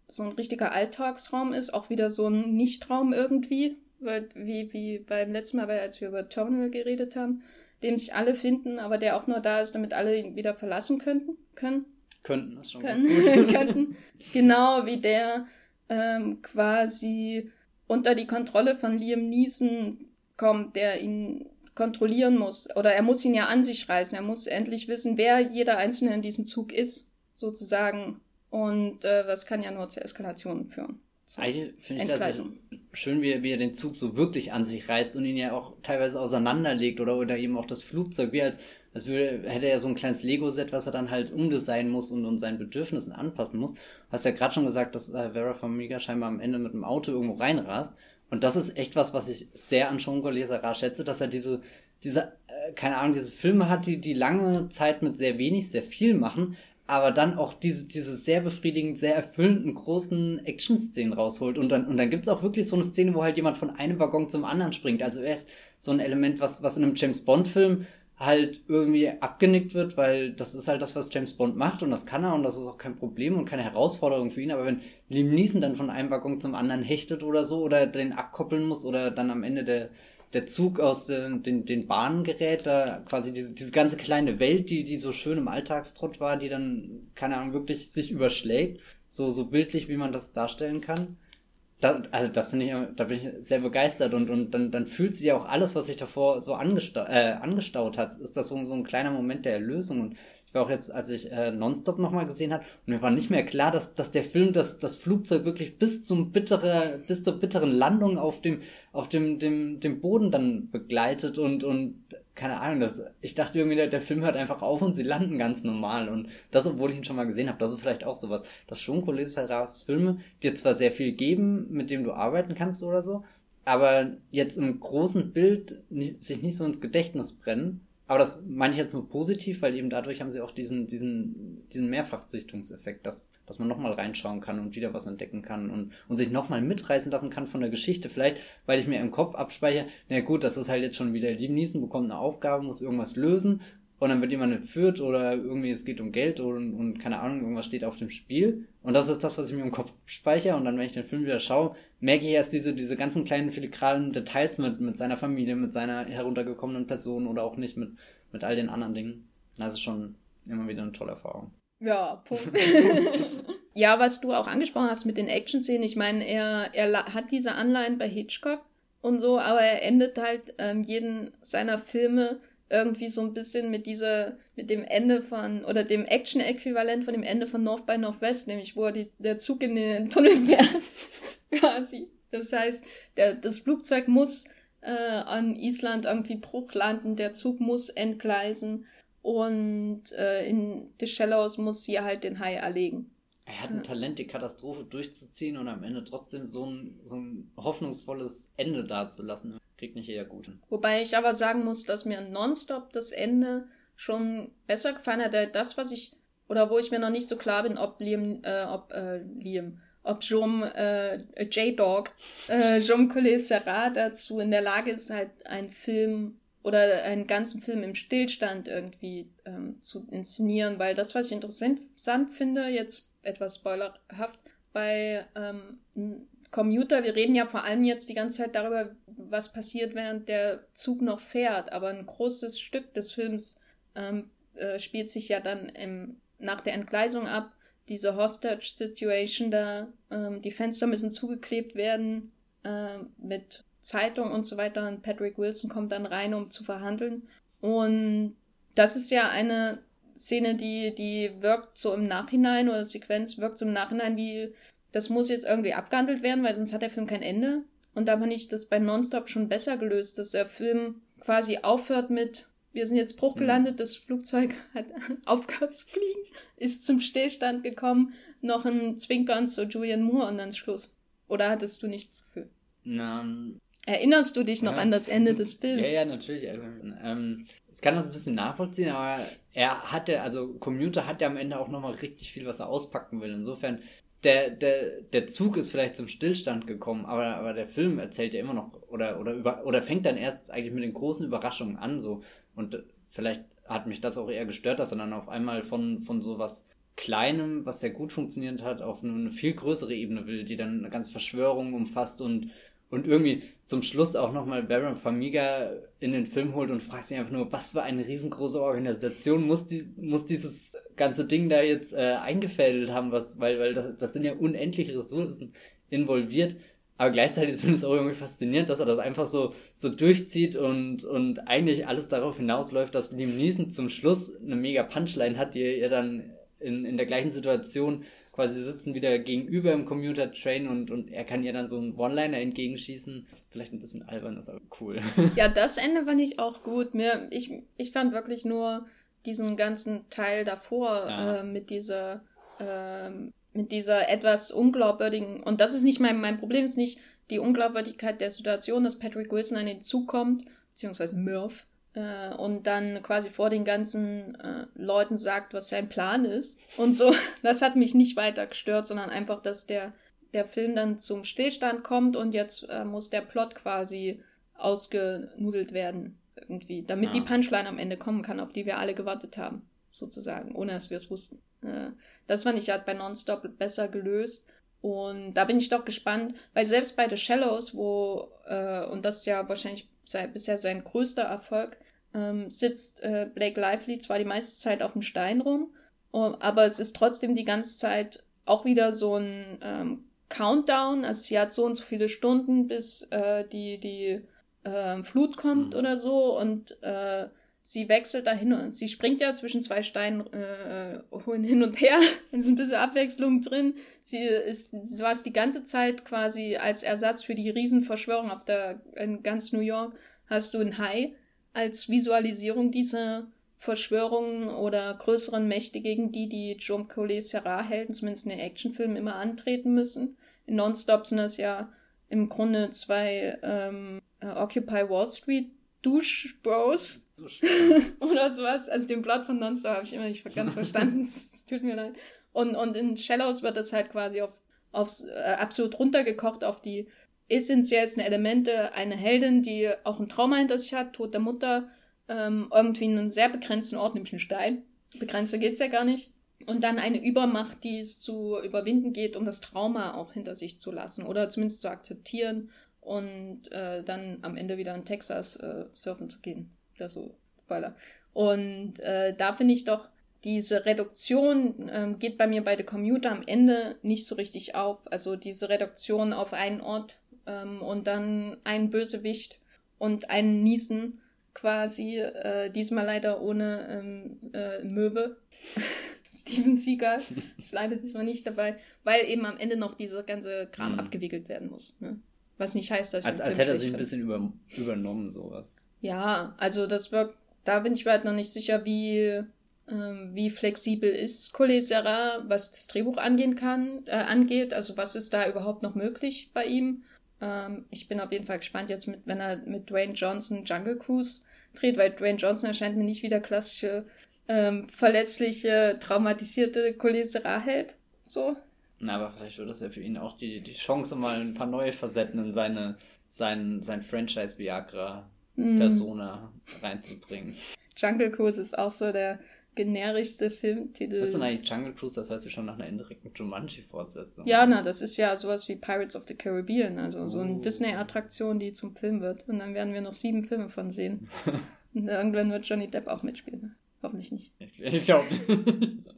so ein richtiger Alltagsraum ist, auch wieder so ein Nichtraum irgendwie, weil, wie, wie beim letzten Mal, als wir über Terminal geredet haben, dem sich alle finden, aber der auch nur da ist, damit alle ihn wieder verlassen könnten, können. Könnten, ist schon können, gut. (laughs) könnten. Genau, wie der ähm, quasi unter die Kontrolle von Liam Neeson kommt, der ihn kontrollieren muss. Oder er muss ihn ja an sich reißen. Er muss endlich wissen, wer jeder Einzelne in diesem Zug ist, sozusagen. Und äh, was kann ja nur zur Eskalation führen. Eigentlich finde ich das ja schön, wie er, wie er den Zug so wirklich an sich reißt und ihn ja auch teilweise auseinanderlegt oder, oder eben auch das Flugzeug, wie als, als würde, hätte er so ein kleines Lego-Set, was er dann halt umdesignen muss und, und seinen Bedürfnissen anpassen muss. Du hast ja gerade schon gesagt, dass äh, Vera Farmiga scheinbar am Ende mit dem Auto irgendwo reinrast. Und das ist echt was, was ich sehr an Sean Lesera schätze, dass er diese, diese, äh, keine Ahnung, diese Filme hat, die, die lange Zeit mit sehr wenig, sehr viel machen, aber dann auch diese, diese sehr befriedigend, sehr erfüllenden, großen Action-Szenen rausholt. Und dann, und dann gibt's auch wirklich so eine Szene, wo halt jemand von einem Waggon zum anderen springt. Also er ist so ein Element, was, was in einem James Bond-Film halt irgendwie abgenickt wird, weil das ist halt das, was James Bond macht und das kann er und das ist auch kein Problem und keine Herausforderung für ihn. Aber wenn Liam Neeson dann von einem Waggon zum anderen hechtet oder so oder den abkoppeln muss oder dann am Ende der, der Zug aus den, den, den Bahnen gerät, da quasi diese, diese ganze kleine Welt, die, die so schön im Alltagstrott war, die dann, keine Ahnung, wirklich sich überschlägt, so, so bildlich, wie man das darstellen kann. Da, also das finde ich, da bin ich sehr begeistert und, und dann, dann fühlt sich ja auch alles, was sich davor so angesta äh, angestaut hat, ist das so, so ein kleiner Moment der Erlösung und ich war auch jetzt, als ich äh, Nonstop nochmal gesehen habe, und mir war nicht mehr klar, dass, dass der Film das, das Flugzeug wirklich bis zum bittere, bis zur bitteren Landung auf dem, auf dem, dem, dem Boden dann begleitet und, und keine Ahnung, das, ich dachte irgendwie, der, der Film hört einfach auf und sie landen ganz normal. Und das, obwohl ich ihn schon mal gesehen habe, das ist vielleicht auch sowas. Das schon Collegius Filme dir zwar sehr viel geben, mit dem du arbeiten kannst oder so, aber jetzt im großen Bild nicht, sich nicht so ins Gedächtnis brennen aber das meine ich jetzt nur positiv, weil eben dadurch haben sie auch diesen, diesen, diesen Mehrfachsichtungseffekt, dass, dass man nochmal reinschauen kann und wieder was entdecken kann und, und sich nochmal mitreißen lassen kann von der Geschichte. Vielleicht, weil ich mir im Kopf abspeichere, na gut, das ist halt jetzt schon wieder Liam Neeson bekommt eine Aufgabe, muss irgendwas lösen und dann wird jemand entführt oder irgendwie es geht um Geld und, und keine Ahnung, irgendwas steht auf dem Spiel. Und das ist das, was ich mir im Kopf speichere. Und dann, wenn ich den Film wieder schaue, merke ich erst diese, diese ganzen kleinen filigranen Details mit, mit seiner Familie, mit seiner heruntergekommenen Person oder auch nicht mit, mit all den anderen Dingen. Das ist schon immer wieder eine tolle Erfahrung. Ja, Punkt. (laughs) ja, was du auch angesprochen hast mit den Action-Szenen, ich meine, er, er hat diese Anleihen bei Hitchcock und so, aber er endet halt ähm, jeden seiner Filme irgendwie so ein bisschen mit dieser, mit dem Ende von, oder dem Action-Äquivalent von dem Ende von North by Northwest, nämlich wo die, der Zug in den Tunnel (laughs) fährt. Quasi. Das heißt, der, das Flugzeug muss äh, an Island irgendwie Bruch landen, der Zug muss entgleisen und äh, in The Shallows muss sie halt den Hai erlegen. Er hat ein Talent, die Katastrophe durchzuziehen und am Ende trotzdem so ein, so ein hoffnungsvolles Ende dazulassen. Kriegt nicht jeder gut. Wobei ich aber sagen muss, dass mir nonstop das Ende schon besser gefallen hat. Das, was ich, oder wo ich mir noch nicht so klar bin, ob Liam, äh, ob äh, Liam, ob Jom, äh, J-Dog, äh, Jom Collet Serrat dazu in der Lage ist, halt einen Film oder einen ganzen Film im Stillstand irgendwie ähm, zu inszenieren, weil das, was ich interessant finde, jetzt etwas spoilerhaft, bei ähm, Commuter, wir reden ja vor allem jetzt die ganze Zeit darüber, was passiert, während der Zug noch fährt, aber ein großes Stück des Films ähm, äh, spielt sich ja dann im, nach der Entgleisung ab. Diese Hostage-Situation da, ähm, die Fenster müssen zugeklebt werden äh, mit Zeitung und so weiter. Und Patrick Wilson kommt dann rein, um zu verhandeln. Und das ist ja eine Szene, die, die wirkt so im Nachhinein oder Sequenz wirkt so im Nachhinein wie, das muss jetzt irgendwie abgehandelt werden, weil sonst hat der Film kein Ende. Und da fand ich das bei Nonstop schon besser gelöst, dass der Film quasi aufhört mit, wir sind jetzt Bruch gelandet, das Flugzeug (laughs) hat aufgehört zu fliegen, ist zum Stillstand gekommen, noch ein Zwinkern zu Julian Moore und dann Schluss. Oder hattest du nichts Gefühl? Na, Erinnerst du dich noch Ja. an das Ende des Films? Ja, ja, natürlich. Ähm, ich kann das ein bisschen nachvollziehen, aber er hatte, also Commuter hat ja am Ende auch nochmal richtig viel, was er auspacken will. Insofern, der, der, der Zug ist vielleicht zum Stillstand gekommen, aber, aber der Film erzählt ja immer noch oder, oder, über, oder fängt dann erst eigentlich mit den großen Überraschungen an. so Und äh, vielleicht hat mich das auch eher gestört, dass er dann auf einmal von, von so was Kleinem, was sehr gut funktioniert hat, auf eine viel größere Ebene will, die dann eine ganze Verschwörung umfasst und und irgendwie zum Schluss auch nochmal Baron Famiga in den Film holt und fragt sich einfach nur, was für eine riesengroße Organisation muss, die, muss dieses ganze Ding da jetzt äh, eingefädelt haben, was, weil, weil das, das sind ja unendliche Ressourcen involviert. Aber gleichzeitig finde ich es auch irgendwie faszinierend, dass er das einfach so, so durchzieht und, und eigentlich alles darauf hinausläuft, dass Liam Neeson zum Schluss eine mega Punchline hat, die er dann in, in der gleichen Situation quasi sie sitzen wieder gegenüber im Commuter-Train und, und er kann ihr dann so einen One-Liner entgegenschießen. Das ist vielleicht ein bisschen albern, ist aber cool. (laughs) Ja, das Ende fand ich auch gut. Mir, ich, ich fand wirklich nur diesen ganzen Teil davor Ja. äh, mit dieser ähm, mit dieser etwas unglaubwürdigen und das ist nicht mein mein Problem ist nicht die Unglaubwürdigkeit der Situation, dass Patrick Wilson an den Zug kommt, beziehungsweise Murph äh, und dann quasi vor den ganzen äh, Leuten sagt, was sein Plan ist und so. (laughs) Das hat mich nicht weiter gestört, sondern einfach, dass der der Film dann zum Stillstand kommt und jetzt äh, muss der Plot quasi ausgenudelt werden irgendwie, damit Ja. die Punchline am Ende kommen kann, auf die wir alle gewartet haben, sozusagen, ohne dass wir es wussten. Äh, das fand ich halt bei Nonstop besser gelöst. Und da bin ich doch gespannt, weil selbst bei The Shallows, wo, äh, und das ist ja wahrscheinlich sei, bisher sein größter Erfolg, ähm, sitzt äh, Blake Lively zwar die meiste Zeit auf dem Stein rum, aber es ist trotzdem die ganze Zeit auch wieder so ein ähm, Countdown. Also sie hat so und so viele Stunden, bis äh, die, die äh, Flut kommt Mhm. oder so und äh, sie wechselt dahin und sie springt ja zwischen zwei Steinen äh, äh, hin und her. (laughs) Es ist ein bisschen Abwechslung drin. Sie ist, du hast die ganze Zeit quasi als Ersatz für die Riesenverschwörung auf der in ganz New York hast du ein Hai als Visualisierung dieser Verschwörungen oder größeren Mächte, gegen die die Jom Collet Serra Helden, zumindest in den Actionfilmen, immer antreten müssen. In Nonstop sind das ja im Grunde zwei ähm, äh, Occupy Wall Street Duschbros (laughs) oder sowas. Also den Plot von Nonstop habe ich immer nicht ganz verstanden. (laughs) Es tut mir leid. Und, und in Shallows wird das halt quasi auf, aufs äh, absolut runtergekocht auf die essentiellsten Elemente. Eine Heldin, die auch ein Trauma hinter sich hat, Tod der Mutter, ähm, irgendwie in einem sehr begrenzten Ort, nämlich einen Stein. Begrenzter geht's ja gar nicht. Und dann eine Übermacht, die es zu überwinden geht, um das Trauma auch hinter sich zu lassen oder zumindest zu akzeptieren und äh, dann am Ende wieder in Texas äh, surfen zu gehen. Oder so, Spoiler. Und äh, da finde ich doch, diese Reduktion ähm, geht bei mir bei The Commuter am Ende nicht so richtig auf. Also diese Reduktion auf einen Ort ähm, und dann einen Bösewicht und einen Niesen quasi, äh, diesmal leider ohne ähm, äh, Möwe. (laughs) Steven Seagal ist leider diesmal nicht dabei, weil eben am Ende noch dieser ganze Kram Mhm. abgewickelt werden muss. Ne? Was nicht heißt, dass ich Als, als hätte er sich ein bisschen über, übernommen, sowas. Ja, also das wirkt, da bin ich mir halt noch nicht sicher, wie, ähm, wie flexibel ist Collet was das Drehbuch angehen kann, äh, angeht. Also was ist da überhaupt noch möglich bei ihm? Ähm, ich bin auf jeden Fall gespannt jetzt mit, wenn er mit Dwayne Johnson Jungle Cruise dreht, weil Dwayne Johnson erscheint mir nicht wie der klassische, ähm, verletzliche, traumatisierte Collet Serra Held. So. Na, aber vielleicht wird das ja für ihn auch die, die Chance, mal ein paar neue Facetten in seine, sein, sein Franchise Viagra-Persona mm. reinzubringen. Jungle Cruise ist auch so der generischste Filmtitel. Was ist denn eigentlich Jungle Cruise? Das heißt ja schon nach einer indirekten Jumanji-Fortsetzung. Ja, na, das ist ja sowas wie Pirates of the Caribbean, also oh. so eine Disney-Attraktion, die zum Film wird. Und dann werden wir noch sieben Filme von sehen. (laughs) Und irgendwann wird Johnny Depp auch mitspielen. Hoffentlich nicht. Ich, ich glaube nicht. (laughs)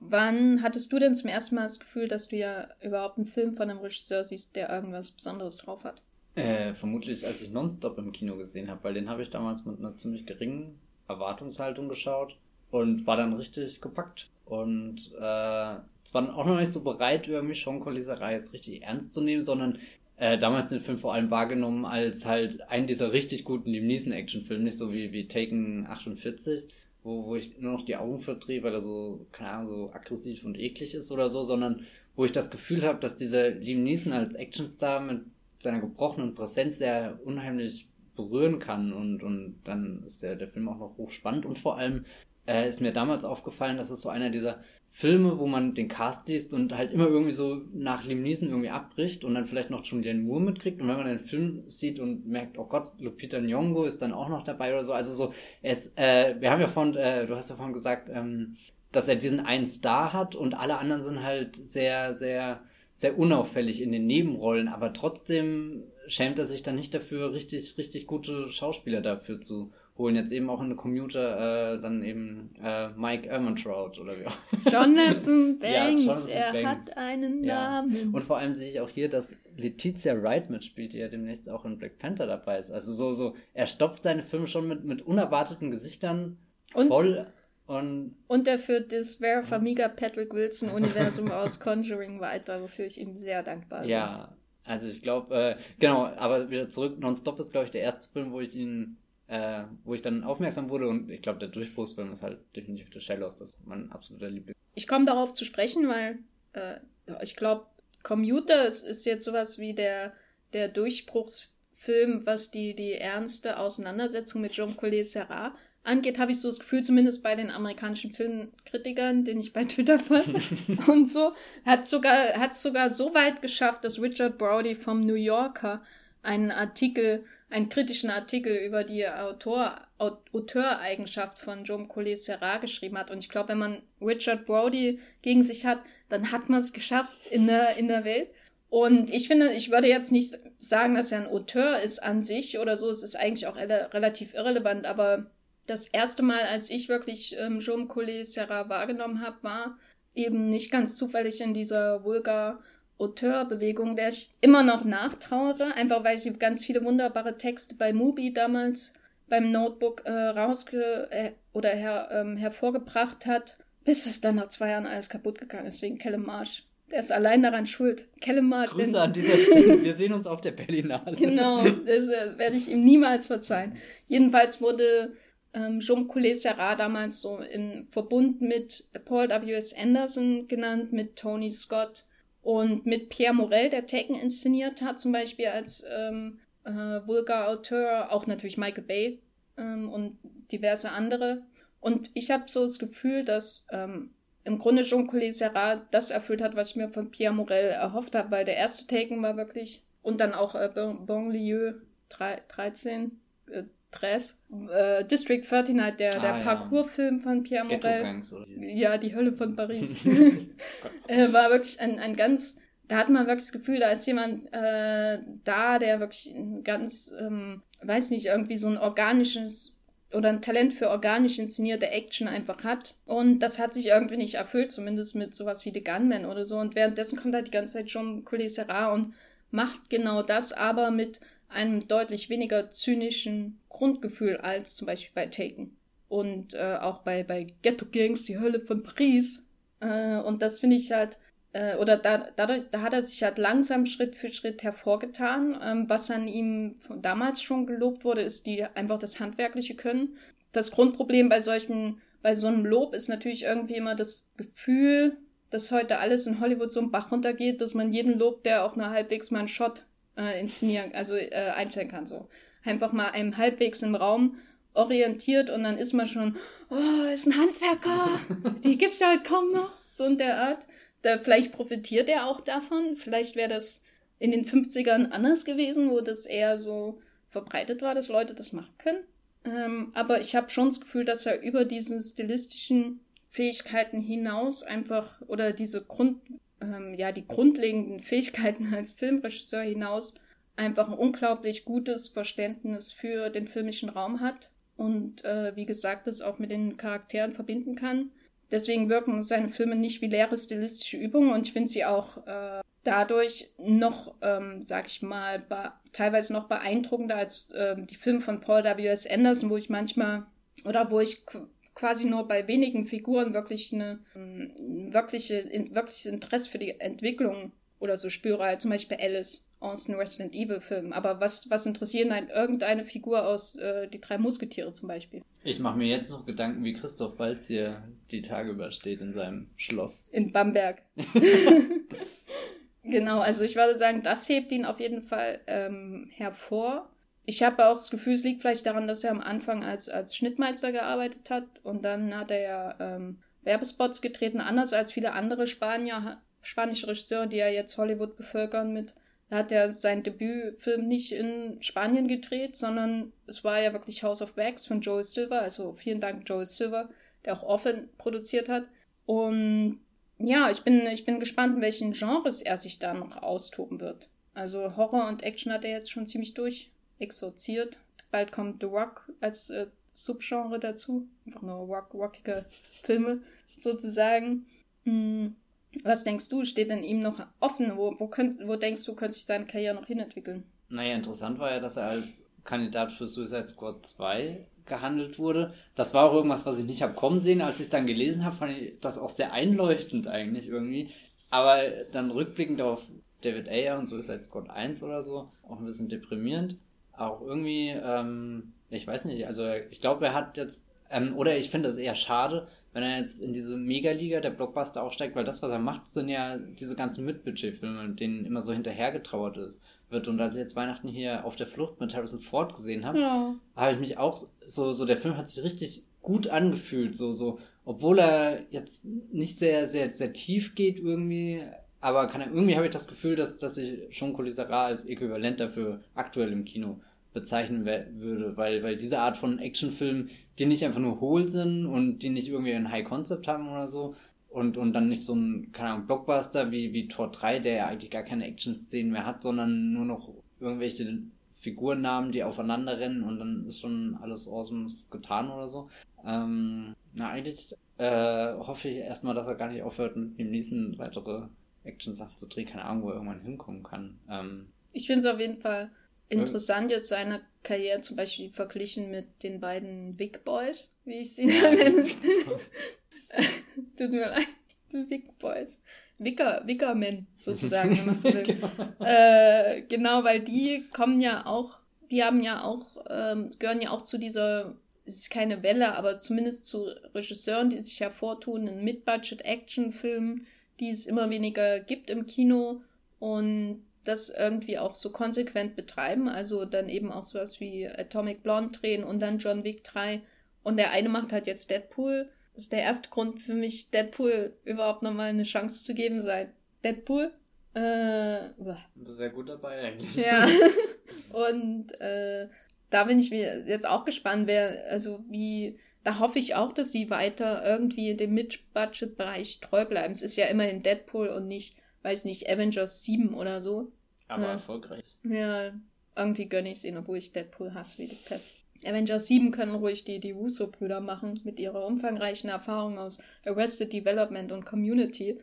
Wann hattest du denn zum ersten Mal das Gefühl, dass du ja überhaupt einen Film von einem Regisseur siehst, der irgendwas Besonderes drauf hat? Äh, vermutlich, als ich Nonstop im Kino gesehen habe, weil den habe ich damals mit einer ziemlich geringen Erwartungshaltung geschaut und war dann richtig gepackt. Und äh, zwar auch noch nicht so bereit, irgendwie Sean Colliserei jetzt richtig ernst zu nehmen, sondern äh, damals den Film vor allem wahrgenommen als halt einen dieser richtig guten Liam Neeson-Action-Filme, nicht so wie, wie Taken 48, wo, wo ich nur noch die Augen verdrehe, weil er so, keine Ahnung, so aggressiv und eklig ist oder so, sondern wo ich das Gefühl habe, dass dieser Liam Neeson als Actionstar mit seiner gebrochenen Präsenz sehr unheimlich berühren kann und, und dann ist der, der Film auch noch hochspannend. Und vor allem äh, ist mir damals aufgefallen, dass es so einer dieser Filme, wo man den Cast liest und halt immer irgendwie so nach Liam Neeson irgendwie abbricht und dann vielleicht noch Julianne Moore mitkriegt. Und wenn man den Film sieht und merkt, oh Gott, Lupita Nyong'o ist dann auch noch dabei oder so, also so, es, äh, wir haben ja vorhin, äh, du hast ja vorhin gesagt, ähm, dass er diesen einen Star hat und alle anderen sind halt sehr, sehr, sehr unauffällig in den Nebenrollen, aber trotzdem schämt er sich dann nicht dafür, richtig, richtig gute Schauspieler dafür zu holen. Jetzt eben auch in der Commuter äh, dann eben äh, Mike Ehrmantraut oder wie auch. (laughs) Jonathan Banks, ja, Jonathan er Banks. hat einen Namen. Ja. Und vor allem sehe ich auch hier, dass Letizia Wright mitspielt, die ja demnächst auch in Black Panther dabei ist. Also so, so, er stopft seine Filme schon mit, mit unerwarteten Gesichtern und, voll. Und, und er führt das Vera Famiga Patrick Wilson Universum aus (laughs) Conjuring weiter, wofür ich ihm sehr dankbar bin. Ja, also ich glaube, äh, genau, aber wieder zurück, Nonstop ist, glaube ich, der erste Film, wo ich ihn, äh, wo ich dann aufmerksam wurde und ich glaube, der Durchbruchsfilm ist halt definitiv The Shallows, das ist mein absoluter Liebling. Ich komme darauf zu sprechen, weil äh, ich glaube, Commuter ist, ist jetzt sowas wie der, der Durchbruchsfilm, was die, die ernste Auseinandersetzung mit Jean-Collet Serrat angeht, habe ich so das Gefühl, zumindest bei den amerikanischen Filmkritikern, den ich bei Twitter folge (laughs) und so, hat sogar, hat sogar so weit geschafft, dass Richard Brody vom New Yorker einen Artikel, einen kritischen Artikel über die Autor, Auteureigenschaft von John Collet Serra geschrieben hat. Und ich glaube, wenn man Richard Brody gegen sich hat, dann hat man es geschafft in der, in der Welt. Und ich finde, ich würde jetzt nicht sagen, dass er ein Auteur ist an sich oder so. Es ist eigentlich auch relativ irrelevant, aber das erste Mal, als ich wirklich ähm, Jaume Collet Serra wahrgenommen habe, war eben nicht ganz zufällig in dieser Vulgar Auteur-Bewegung, der ich immer noch nachtrauere, einfach weil sie ganz viele wunderbare Texte bei Mubi damals beim Notebook äh, rausge äh, oder her, ähm, hervorgebracht hat, bis es dann nach zwei Jahren alles kaputt gegangen ist wegen Kelle Marsch. Der ist allein daran schuld. Kelle Marsch. Grüße denn, an dieser Stelle. Wir sehen uns auf der Berlinale. genau, das äh, werde ich ihm niemals verzeihen. Jedenfalls wurde ähm, Jean Collet Serrat damals so im Verbund mit Paul W.S. Anderson genannt, mit Tony Scott und mit Pierre Morel, der Taken inszeniert hat, zum Beispiel als ähm, äh, Vulgar-Auteur, auch natürlich Michael Bay ähm, und diverse andere. Und ich habe so das Gefühl, dass ähm, im Grunde Jean Collet Serrat das erfüllt hat, was ich mir von Pierre Morel erhofft habe, weil der erste Taken war wirklich und dann auch äh, Bonlieu 13, äh, Dress. Äh, District 39, der, ah, der ja. Parkour-Film von Pierre Morel. Ja, die Hölle von Paris. (laughs) (laughs) äh, war wirklich ein, ein ganz, da hat man wirklich das Gefühl, da ist jemand äh, da, der wirklich ein ganz, ähm, weiß nicht, irgendwie so ein organisches oder ein Talent für organisch inszenierte Action einfach hat. Und das hat sich irgendwie nicht erfüllt, zumindest mit sowas wie The Gunman oder so. Und währenddessen kommt halt die ganze Zeit schon Collet Serra und macht genau das, aber mit einem deutlich weniger zynischen Grundgefühl als zum Beispiel bei Taken. Und äh, auch bei, bei Ghetto Gangs, die Hölle von Paris. Äh, und das finde ich halt, äh, oder da, dadurch, da hat er sich halt langsam Schritt für Schritt hervorgetan. Ähm, was an ihm damals schon gelobt wurde, ist die einfach das handwerkliche Können. Das Grundproblem bei solchen, bei so einem Lob ist natürlich irgendwie immer das Gefühl, dass heute alles in Hollywood so einen Bach runtergeht, dass man jeden lobt, der auch nur halbwegs mal einen Shot äh, inszenieren, also äh, einstellen kann. So einfach mal einem halbwegs im Raum orientiert und dann ist man schon, oh, ist ein Handwerker, (laughs) die gibt's ja halt kaum noch, so in der Art. Da, vielleicht profitiert er auch davon. Vielleicht wäre das in den 50ern anders gewesen, wo das eher so verbreitet war, dass Leute das machen können. Ähm, aber ich habe schon das Gefühl, dass er über diese stilistischen Fähigkeiten hinaus einfach oder diese Grund, ähm, ja, die grundlegenden Fähigkeiten (laughs) als Filmregisseur hinaus einfach ein unglaublich gutes Verständnis für den filmischen Raum hat und äh, wie gesagt, das auch mit den Charakteren verbinden kann. Deswegen wirken seine Filme nicht wie leere stilistische Übungen und ich finde sie auch äh, dadurch noch, ähm, sag ich mal, teilweise noch beeindruckender als äh, die Filme von Paul W.S. Anderson, wo ich manchmal oder wo ich quasi nur bei wenigen Figuren wirklich eine ähm, wirkliche, in, wirkliches Interesse für die Entwicklung oder so spüre, halt zum Beispiel Alice aus den Resident Evil Filmen. Aber was, was interessiert einen irgendeine Figur aus äh, Die drei Musketiere zum Beispiel? Ich mache mir jetzt noch Gedanken, wie Christoph Walz hier die Tage übersteht in seinem Schloss. In Bamberg. (laughs) genau, also ich würde sagen, das hebt ihn auf jeden Fall ähm, hervor. Ich habe auch das Gefühl, es liegt vielleicht daran, dass er am Anfang als, als Schnittmeister gearbeitet hat und dann hat er ja ähm, Werbespots getreten, anders als viele andere Spanier, spanische Regisseure, die ja jetzt Hollywood bevölkern mit da hat er seinen Debütfilm nicht in Spanien gedreht, sondern es war ja wirklich House of Wax von Joel Silver. Also vielen Dank Joel Silver, der auch Orphan produziert hat. Und ja, ich bin, ich bin gespannt, in welchen Genres er sich da noch austoben wird. Also Horror und Action hat er jetzt schon ziemlich durchexorziert. Bald kommt The Rock als äh, Subgenre dazu. Einfach nur rock, rockige Filme sozusagen. Hm. Was denkst du, steht in ihm noch offen? Wo, wo, könnt, wo denkst du, könnte sich seine Karriere noch hinentwickeln? Naja, interessant war ja, dass er als Kandidat für Suicide Squad 2 gehandelt wurde. Das war auch irgendwas, was ich nicht habe kommen sehen. Als ich es dann gelesen habe, fand ich das auch sehr einleuchtend eigentlich irgendwie. Aber dann rückblickend auf David Ayer und Suicide Squad 1 oder so, auch ein bisschen deprimierend. Auch irgendwie, ähm, ich weiß nicht, also ich glaube, er hat jetzt, ähm, oder ich finde das eher schade, wenn er jetzt in diese Megaliga der Blockbuster aufsteigt, weil das, was er macht, sind ja diese ganzen Mitbudget-Filme, denen immer so hinterhergetrauert ist, wird. Und als ich jetzt Weihnachten hier auf der Flucht mit Harrison Ford gesehen habe, ja. habe ich mich auch so, so, der Film hat sich richtig gut angefühlt, so, so, obwohl er jetzt nicht sehr, sehr, sehr tief geht irgendwie, aber kann er, irgendwie habe ich das Gefühl, dass, dass ich schon Colisera als Äquivalent dafür aktuell im Kino bezeichnen würde, weil, weil diese Art von Actionfilm, die nicht einfach nur hohl sind und die nicht irgendwie ein High Concept haben oder so und, und dann nicht so ein, keine Ahnung, Blockbuster wie, wie Tor 3, der ja eigentlich gar keine Action-Szenen mehr hat, sondern nur noch irgendwelche Figurennamen, die aufeinander rennen und dann ist schon alles awesome getan oder so. Ähm, na, eigentlich äh, hoffe ich erstmal, dass er gar nicht aufhört, mit dem nächsten weitere Action-Sachen zu drehen. Keine Ahnung, wo er irgendwann hinkommen kann. Ähm, ich finde es auf jeden Fall interessant jetzt seine Karriere zum Beispiel verglichen mit den beiden Big Boys, wie ich sie nenne. (laughs) Tut mir leid, Big Boys. Wicker, Wickermen sozusagen, wenn man so will. (laughs) genau. Äh, genau, weil die kommen ja auch, die haben ja auch, ähm, gehören ja auch zu dieser, es ist keine Welle, aber zumindest zu Regisseuren, die sich hervortun in Mid-Budget-Action-Filmen, die es immer weniger gibt im Kino. Und das irgendwie auch so konsequent betreiben. Also dann eben auch sowas wie Atomic Blonde drehen und dann John Wick 3. Und der eine macht halt jetzt Deadpool. Das ist der erste Grund für mich, Deadpool überhaupt nochmal eine Chance zu geben seit Deadpool. Äh, sehr gut dabei eigentlich. Ja. (laughs) und äh, da bin ich jetzt auch gespannt, wer, also wie, da hoffe ich auch, dass sie weiter irgendwie in dem Mid-Budget-Bereich treu bleiben. Es ist ja immerhin Deadpool und nicht, weiß nicht, Avengers 7 oder so. Aber ja. erfolgreich. Ja, irgendwie gönne ich es ihnen, obwohl ich Deadpool hasse wie die Pest. Avengers 7 können ruhig die, die Russo-Brüder machen, mit ihrer umfangreichen Erfahrung aus Arrested Development und Community.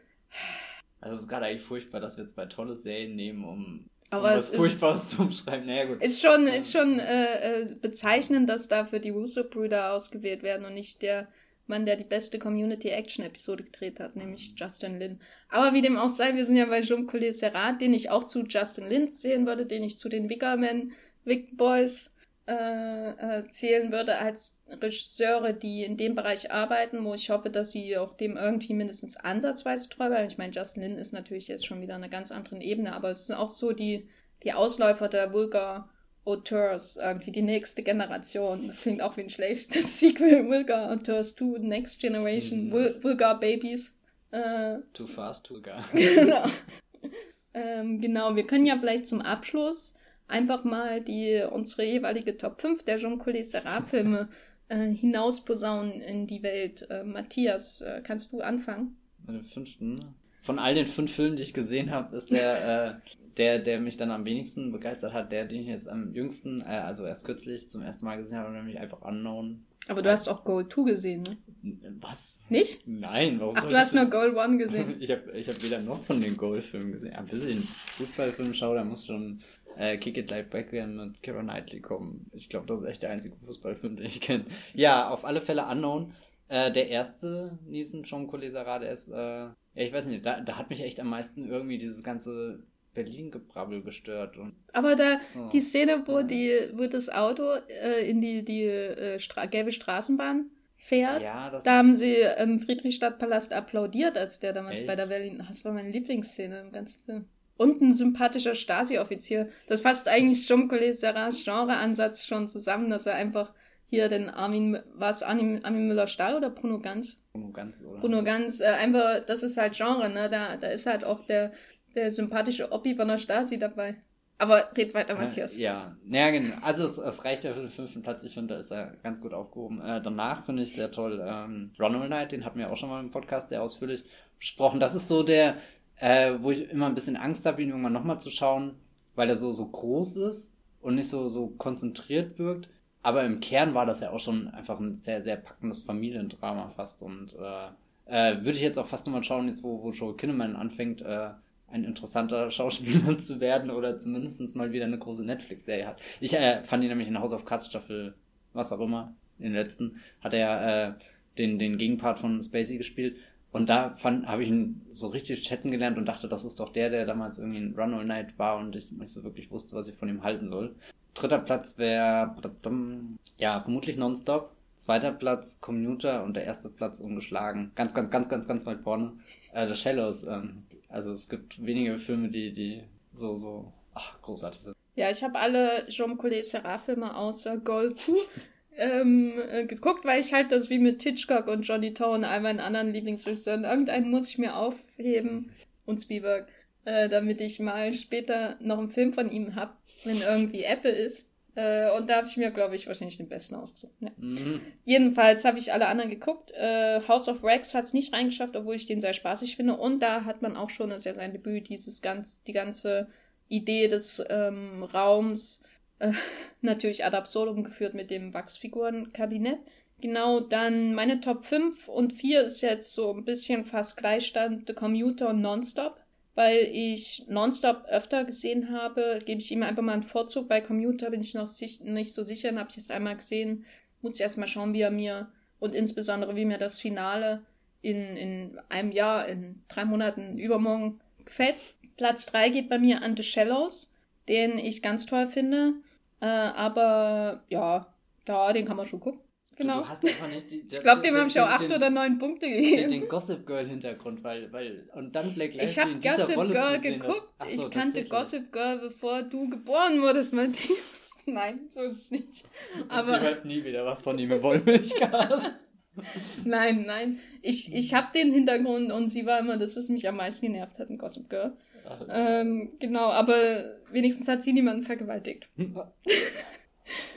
Also es ist gerade eigentlich furchtbar, dass wir zwei tolle Serien nehmen, um, Aber um was Furchtbares zu umschreiben. Naja, gut. Ist schon, ist schon äh, äh, bezeichnend, dass dafür die Russo-Brüder ausgewählt werden und nicht der Mann, der die beste Community-Action-Episode gedreht hat, nämlich Justin Lin. Aber wie dem auch sei, wir sind ja bei Collet Serrat, den ich auch zu Justin Lin zählen würde, den ich zu den Wickerman, Wick Boys äh, äh, zählen würde als Regisseure, die in dem Bereich arbeiten, wo ich hoffe, dass sie auch dem irgendwie mindestens ansatzweise treu bleiben. Ich meine, Justin Lin ist natürlich jetzt schon wieder eine ganz anderen Ebene, aber es sind auch so die, die Ausläufer der Vulgar Auteurs, irgendwie die nächste Generation. Das klingt auch wie ein schlechtes (laughs) Sequel. Vulgar Auteurs 2, Next Generation, mhm. Vulgar Babies. Äh, too fast, too gar. (laughs) (laughs) genau. ähm, genau, wir können ja vielleicht zum Abschluss einfach mal die unsere jeweilige Top 5 der Jean Collet Serra-Filme äh, hinausposaunen in die Welt. Äh, Matthias, äh, kannst du anfangen? Meine fünften. Von all den fünf Filmen, die ich gesehen habe, ist der, äh, der, der mich dann am wenigsten begeistert hat, der, den ich jetzt am jüngsten, äh, also erst kürzlich zum ersten Mal gesehen habe, nämlich einfach Unknown. Aber du hast auch Goal 2 gesehen, ne? Was? Nicht? Nein, warum Ach, du hast nur Goal 1 gesehen. (laughs) ich habe ich hab weder noch von den Goal-Filmen gesehen. Ja, bis ich einen Fußballfilm schaue, da muss schon äh, Kick It Like Backhand mit Keira Knightley kommen. Ich glaube, das ist echt der einzige Fußballfilm, den ich kenne. Ja, auf alle Fälle Unknown. Äh, der erste Niesen Jean Colesara, der ist, äh, ja, ich weiß nicht, da, da hat mich echt am meisten irgendwie dieses ganze Berlin-Gebrabbel gestört. Und Aber da, so. die Szene, wo, die, wo das Auto äh, in die, die äh, Stra gelbe Straßenbahn fährt, ja, da haben sie im Friedrichstadtpalast applaudiert, als der damals echt? bei der Berlin. Das war meine Lieblingsszene im ganzen Film. Und ein sympathischer Stasi-Offizier. Das fasst eigentlich Jean Collet Serrats Genreansatz schon zusammen, dass er einfach hier den Armin, war es Armin, Armin Müller-Stahl oder Bruno Ganz? Bruno Ganz, oder? Bruno Ganz, äh, einfach, das ist halt Genre, ne? Da, da ist halt auch der, der sympathische Oppi von der Stasi dabei. Aber red weiter, Matthias. Äh, ja, naja, genau. Also es, es, reicht ja für den fünften Platz. Ich finde, da ist er ganz gut aufgehoben. Äh, danach finde ich sehr toll ähm, Ronald Knight, den hatten wir auch schon mal im Podcast sehr ausführlich besprochen. Das ist so der, äh, wo ich immer ein bisschen Angst habe, ihn irgendwann nochmal zu schauen, weil er so, so groß ist und nicht so, so konzentriert wirkt. Aber im Kern war das ja auch schon einfach ein sehr, sehr packendes Familiendrama fast. Und äh, äh, würde ich jetzt auch fast nochmal schauen, jetzt wo, wo Joe Kinnaman anfängt, äh, ein interessanter (laughs) Schauspieler zu werden oder zumindest mal wieder eine große Netflix-Serie hat. Ich äh, fand ihn nämlich in House of Cards Staffel, was auch immer, in den letzten, hat er äh, den, den Gegenpart von Spacey gespielt. Und da habe ich ihn so richtig schätzen gelernt und dachte, das ist doch der, der damals irgendwie in Run All Night war und ich nicht so wirklich wusste, was ich von ihm halten soll. Dritter Platz wäre, ja, vermutlich Nonstop. Zweiter Platz Commuter und der erste Platz ungeschlagen. Ganz, ganz, ganz, ganz, ganz weit vorne. Äh, The Shallows. Ähm, also es gibt wenige Filme, die, die so, so, ach, großartig sind. Ja, ich habe alle Jean Collet Serra-Filme außer Gold 2 (laughs) ähm, äh, geguckt, weil ich halt das wie mit Hitchcock und Johnny Tone, all meinen anderen Lieblingsregisseuren, irgendeinen muss ich mir aufheben und Spielberg, äh, damit ich mal später noch einen Film von ihm hab wenn irgendwie Apple ist. Äh, und da habe ich mir, glaube ich, wahrscheinlich den besten ausgesucht. Ja. Mhm. Jedenfalls habe ich alle anderen geguckt. Äh, House of Wax hat es nicht reingeschafft, obwohl ich den sehr spaßig finde. Und da hat man auch schon, das ist ja sein Debüt, dieses ganz, die ganze Idee des ähm, Raums äh, (laughs) natürlich ad absurdum geführt mit dem Wachsfigurenkabinett. Genau, dann meine Top 5 und 4 ist jetzt so ein bisschen fast Gleichstand The Commuter und Nonstop weil ich Nonstop öfter gesehen habe, gebe ich ihm einfach mal einen Vorzug. Bei Commuter bin ich noch nicht so sicher, dann habe ich es einmal gesehen. Muss ich erstmal schauen, wie er mir und insbesondere wie mir das Finale in, in einem Jahr, in drei Monaten übermorgen gefällt. Platz 3 geht bei mir an The Shallows, den ich ganz toll finde. Äh, aber ja, ja, den kann man schon gucken. Genau. Du, hast einfach nicht die, (laughs) ich glaube, dem habe ich auch acht oder neun Punkte gegeben. Den, den Gossip Girl Hintergrund, weil, weil, und dann Black Lively Ich habe Gossip Rolle Girl geguckt. So, ich kannte Gossip Girl, bevor du geboren wurdest, Matthias. (laughs) Nein, so ist es nicht. Aber. Sie hört nie wieder was von ihm im Wollmilchcast. (laughs) nein, nein. Ich, ich habe den Hintergrund und sie war immer das, was mich am meisten genervt hat in Gossip Girl. Ähm, genau, aber wenigstens hat sie niemanden vergewaltigt.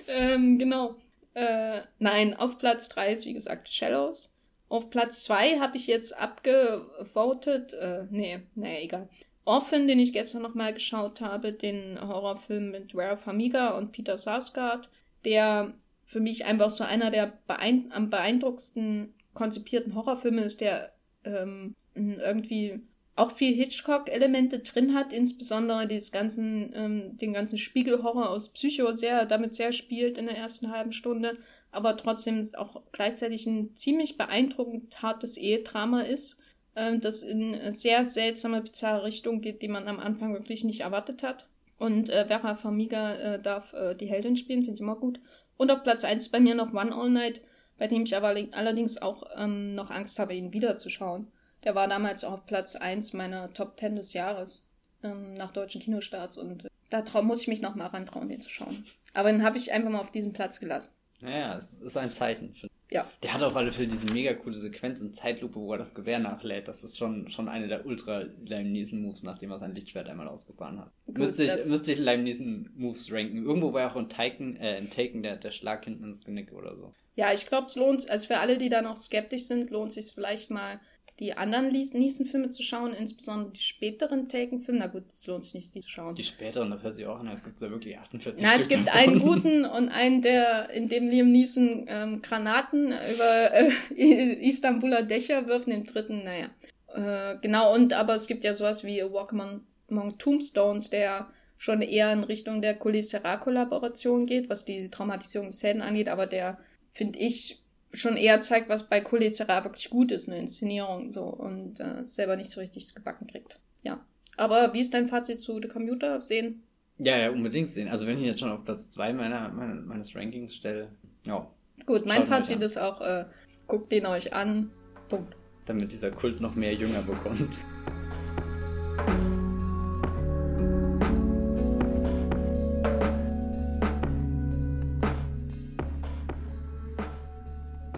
ähm, genau. Äh, nein, auf Platz 3 ist wie gesagt Shallows. Auf Platz 2 habe ich jetzt abgevotet, äh, nee, nee, egal. Orphan, den ich gestern nochmal geschaut habe, den Horrorfilm mit Vera Famiga und Peter Sarsgaard, der für mich einfach so einer der beein am beeindruckendsten konzipierten Horrorfilme ist, der ähm, irgendwie auch viel Hitchcock-Elemente drin hat, insbesondere dieses ganzen, ähm, den ganzen Spiegelhorror aus Psycho sehr, damit sehr spielt in der ersten halben Stunde, aber trotzdem auch gleichzeitig ein ziemlich beeindruckend hartes Ehedrama ist, äh, das in sehr seltsame, bizarre Richtung geht, die man am Anfang wirklich nicht erwartet hat. Und äh, Vera Farmiga äh, darf äh, die Heldin spielen, finde ich immer gut. Und auf Platz 1 bei mir noch One All Night, bei dem ich aber allerdings auch ähm, noch Angst habe, ihn wiederzuschauen. Der war damals auch auf Platz 1 meiner Top 10 des Jahres ähm, nach deutschen Kinostarts und da muss ich mich noch mal rantrauen, den zu schauen. Aber den habe ich einfach mal auf diesen Platz gelassen. Naja, es ist ein Zeichen. ja. Der hat auf alle Fälle diese mega coole Sequenz in Zeitlupe, wo er das Gewehr nachlädt. Das ist schon, schon eine der ultra Lime Neeson Moves, nachdem er sein Lichtschwert einmal ausgefahren hat. Gut, müsste, ich, müsste ich Lime Neeson Moves ranken. Irgendwo war auch in Taken, äh, in Taken der, der Schlag hinten ins Genick oder so. Ja, ich glaube, es lohnt, also für alle, die da noch skeptisch sind, lohnt sich vielleicht mal die anderen Neeson-Filme zu schauen, insbesondere die späteren Taken-Filme. Na gut, es lohnt sich nicht, die zu schauen. Die späteren, das hört sich auch an, als gibt es da wirklich 48 Na, es gibt davon. einen guten und einen, der, in dem Liam Neeson ähm, Granaten über äh, (laughs) Istanbuler Dächer wirft, den dritten, naja. Äh, genau, und aber es gibt ja sowas wie Walk Among, Among Tombstones, der schon eher in Richtung der Colis-Serra-Kollaboration geht, was die Traumatisierung des Helden angeht, aber der, finde ich, schon eher zeigt, was bei Cholestera wirklich gut ist, eine Inszenierung so und äh, selber nicht so richtig gebacken kriegt. Ja. Aber wie ist dein Fazit zu The Commuter? Sehen? Ja, ja, unbedingt sehen. Also wenn ich jetzt schon auf Platz 2 meiner, meiner, meines Rankings stelle, ja. Gut, mein Fazit ist auch, äh, guckt den euch an. Punkt. Damit dieser Kult noch mehr Jünger bekommt.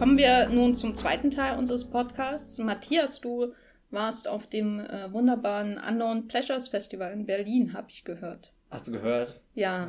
Kommen wir nun zum zweiten Teil unseres Podcasts. Matthias, du warst auf dem äh, wunderbaren Unknown Pleasures Festival in Berlin, habe ich gehört. Hast du gehört? Ja.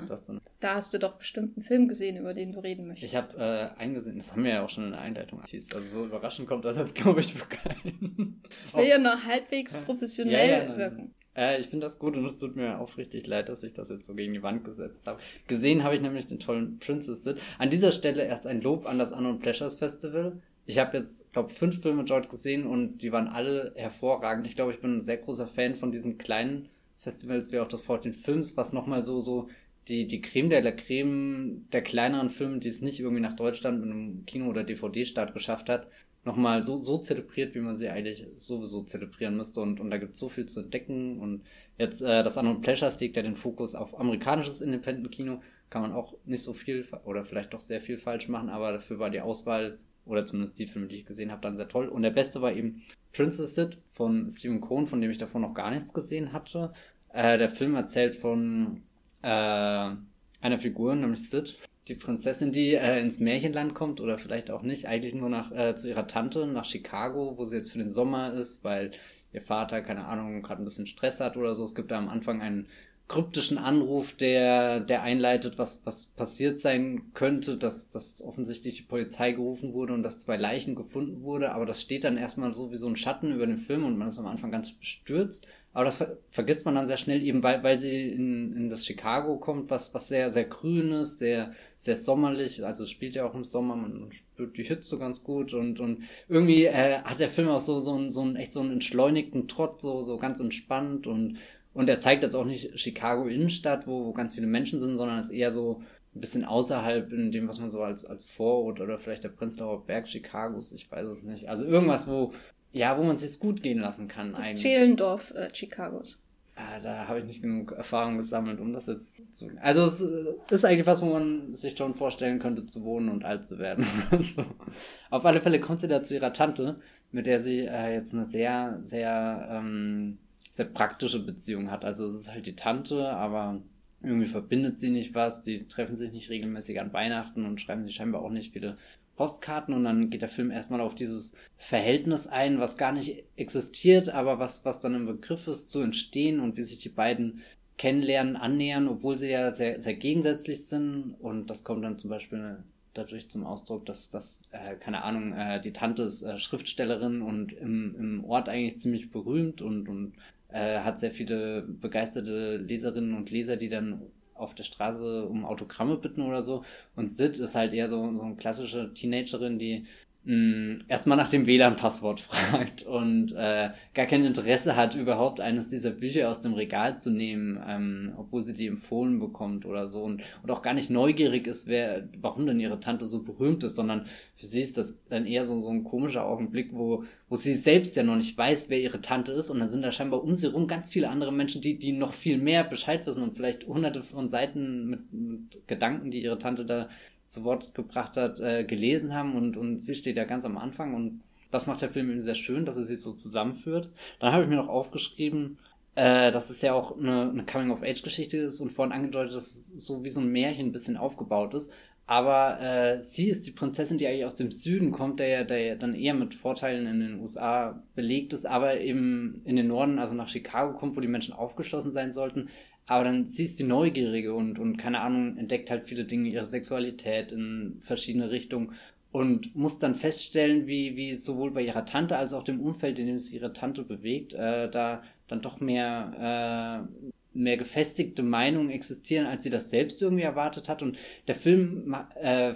Da hast du doch bestimmt einen Film gesehen, über den du reden möchtest. Ich habe äh, eingesehen, das haben wir ja auch schon in der Einleitung Also so überraschend kommt das jetzt, glaube ich, für keinen. Ich will ja noch halbwegs professionell ja, ja, wirken. Äh, ich finde das gut und es tut mir aufrichtig leid, dass ich das jetzt so gegen die Wand gesetzt habe. Gesehen habe ich nämlich den tollen Princess Sid. An dieser Stelle erst ein Lob an das Unknown Pleasures Festival. Ich habe jetzt, glaube fünf Filme dort gesehen und die waren alle hervorragend. Ich glaube, ich bin ein sehr großer Fan von diesen kleinen Festivals wie auch das 14 Films, was nochmal so, so die, die Creme de la Creme der kleineren Filme, die es nicht irgendwie nach Deutschland mit einem Kino- oder DVD-Start geschafft hat, nochmal so, so zelebriert, wie man sie eigentlich sowieso zelebrieren müsste. Und, und da gibt es so viel zu entdecken. Und jetzt äh, das Unknown Pleasures legt ja den Fokus auf amerikanisches Independent-Kino. Kann man auch nicht so viel oder vielleicht doch sehr viel falsch machen, aber dafür war die Auswahl oder zumindest die Filme, die ich gesehen habe, dann sehr toll. Und der beste war eben Princess Sid von Stephen Cohn, von dem ich davor noch gar nichts gesehen hatte. Äh, der Film erzählt von äh, einer Figur, nämlich Sid, die Prinzessin, die äh, ins Märchenland kommt oder vielleicht auch nicht, eigentlich nur nach äh, zu ihrer Tante nach Chicago, wo sie jetzt für den Sommer ist, weil ihr Vater, keine Ahnung, gerade ein bisschen Stress hat oder so. Es gibt da am Anfang einen kryptischen Anruf, der, der einleitet, was, was passiert sein könnte, dass, dass offensichtlich die Polizei gerufen wurde und dass zwei Leichen gefunden wurde, aber das steht dann erstmal so wie so ein Schatten über den Film und man ist am Anfang ganz bestürzt. Aber das ver vergisst man dann sehr schnell, eben weil, weil sie in, in das Chicago kommt, was, was sehr, sehr grün ist, sehr, sehr sommerlich. Also es spielt ja auch im Sommer, man spürt die Hitze ganz gut und, und irgendwie äh, hat der Film auch so, so, ein, so einen echt so einen entschleunigten Trott, so, so ganz entspannt und, und er zeigt jetzt auch nicht Chicago Innenstadt, wo, wo ganz viele Menschen sind, sondern ist eher so ein bisschen außerhalb in dem, was man so als, als Vorort oder vielleicht der Prenzlauer Berg Chicagos, ich weiß es nicht. Also irgendwas, wo, ja, wo man es sich gut gehen lassen kann das eigentlich. Zehlendorf äh, Chicagos. Ah, da habe ich nicht genug Erfahrung gesammelt, um das jetzt zu. Also es äh, ist eigentlich was, wo man sich schon vorstellen könnte, zu wohnen und alt zu werden. (laughs) so. Auf alle Fälle kommt sie da zu ihrer Tante, mit der sie äh, jetzt eine sehr, sehr, ähm, sehr praktische Beziehung hat. Also es ist halt die Tante, aber irgendwie verbindet sie nicht was. Die treffen sich nicht regelmäßig an Weihnachten und schreiben sich scheinbar auch nicht viele Postkarten und dann geht der Film erstmal auf dieses Verhältnis ein, was gar nicht existiert, aber was, was dann im Begriff ist zu entstehen und wie sich die beiden kennenlernen, annähern, obwohl sie ja sehr, sehr gegensätzlich sind. Und das kommt dann zum Beispiel dadurch zum Ausdruck, dass das, äh, keine Ahnung, äh, die Tante ist äh, Schriftstellerin und im, im Ort eigentlich ziemlich berühmt und, und äh, hat sehr viele begeisterte Leserinnen und Leser, die dann auf der Straße um Autogramme bitten oder so. Und Sid ist halt eher so, so eine klassische Teenagerin, die mh, erstmal nach dem WLAN-Passwort (laughs) fragt und äh, gar kein Interesse hat, überhaupt eines dieser Bücher aus dem Regal zu nehmen, ähm, obwohl sie die empfohlen bekommt oder so und, und auch gar nicht neugierig ist, wer, warum denn ihre Tante so berühmt ist, sondern für sie ist das dann eher so, so ein komischer Augenblick, wo, wo sie selbst ja noch nicht weiß, wer ihre Tante ist und dann sind da scheinbar um sie rum ganz viele andere Menschen, die, die noch viel mehr Bescheid wissen und vielleicht hunderte von Seiten mit, mit Gedanken, die ihre Tante da zu Wort gebracht hat, äh, gelesen haben und, und sie steht ja ganz am Anfang und das macht der Film eben sehr schön, dass er sich so zusammenführt. Dann habe ich mir noch aufgeschrieben, äh, dass es ja auch eine, eine Coming-of-Age-Geschichte ist und vorhin angedeutet, dass es so wie so ein Märchen ein bisschen aufgebaut ist. Aber äh, sie ist die Prinzessin, die eigentlich aus dem Süden kommt, der ja, der ja dann eher mit Vorteilen in den USA belegt ist, aber eben in den Norden, also nach Chicago kommt, wo die Menschen aufgeschlossen sein sollten. Aber dann sie ist die Neugierige und, und keine Ahnung, entdeckt halt viele Dinge, ihre Sexualität in verschiedene Richtungen und muss dann feststellen, wie, wie sowohl bei ihrer Tante als auch dem Umfeld, in dem sich ihre Tante bewegt, äh, da dann doch mehr, äh, mehr gefestigte Meinungen existieren, als sie das selbst irgendwie erwartet hat. Und der Film äh,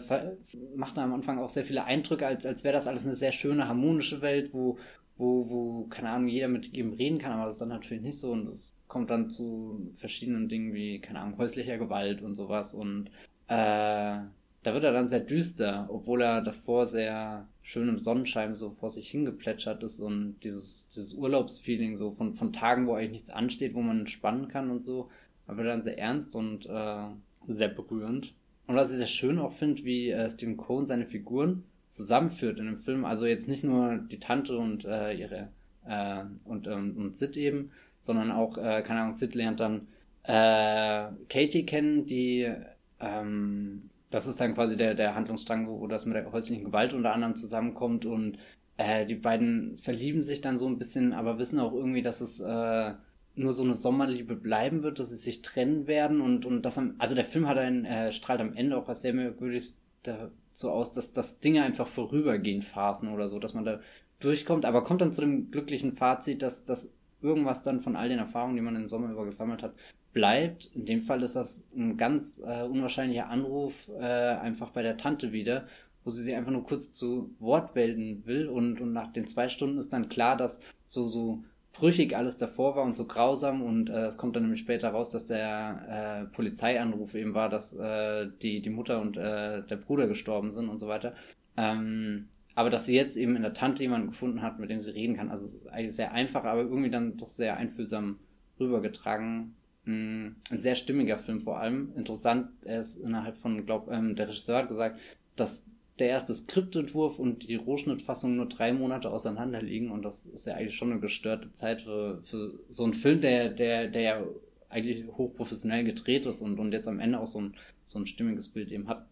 macht am Anfang auch sehr viele Eindrücke, als, als wäre das alles eine sehr schöne, harmonische Welt, wo, wo, wo, keine Ahnung, jeder mit ihm reden kann, aber das ist dann natürlich nicht so und es kommt dann zu verschiedenen Dingen wie, keine Ahnung, häuslicher Gewalt und sowas und äh, da wird er dann sehr düster, obwohl er davor sehr schön im Sonnenschein so vor sich hingeplätschert ist und dieses, dieses Urlaubsfeeling so von, von Tagen, wo eigentlich nichts ansteht, wo man entspannen kann und so, da wird er dann sehr ernst und äh, sehr berührend. Und was ich sehr schön auch finde, wie äh, Stephen Cohen seine Figuren zusammenführt in dem Film, also jetzt nicht nur die Tante und äh, ihre äh, und, ähm, und Sid eben, sondern auch, äh, keine Ahnung, Sid lernt dann äh, Katie kennen, die ähm, das ist dann quasi der, der Handlungsstrang, wo, das mit der häuslichen Gewalt unter anderem zusammenkommt und äh, die beiden verlieben sich dann so ein bisschen, aber wissen auch irgendwie, dass es äh, nur so eine Sommerliebe bleiben wird, dass sie sich trennen werden und, und das am, also der Film hat einen, äh, strahlt am Ende auch was sehr merkwürdiges dazu aus, dass, dass Dinge einfach vorübergehend Phasen oder so, dass man da durchkommt, aber kommt dann zu dem glücklichen Fazit, dass, dass irgendwas dann von all den Erfahrungen, die man im Sommer über gesammelt hat, bleibt. In dem Fall ist das ein ganz äh, unwahrscheinlicher Anruf äh, einfach bei der Tante wieder, wo sie sich einfach nur kurz zu Wort melden will und, und nach den zwei Stunden ist dann klar, dass so, so brüchig alles davor war und so grausam und äh, es kommt dann nämlich später raus, dass der äh, Polizeianruf eben war, dass äh, die, die Mutter und äh, der Bruder gestorben sind und so weiter. Ähm, aber dass sie jetzt eben in der Tante jemanden gefunden hat, mit dem sie reden kann. Also es ist eigentlich sehr einfach, aber irgendwie dann doch sehr einfühlsam rübergetragen. Mm, ein sehr stimmiger Film vor allem. Interessant, er ist innerhalb von, glaub, ähm, der Regisseur hat gesagt, dass der erste Skriptentwurf und die Rohschnittfassung nur drei Monate auseinander liegen und das ist ja eigentlich schon eine gestörte Zeit für, für so einen Film, der, der, der ja eigentlich hochprofessionell gedreht ist und, und jetzt am Ende auch so ein, so ein stimmiges Bild eben hat.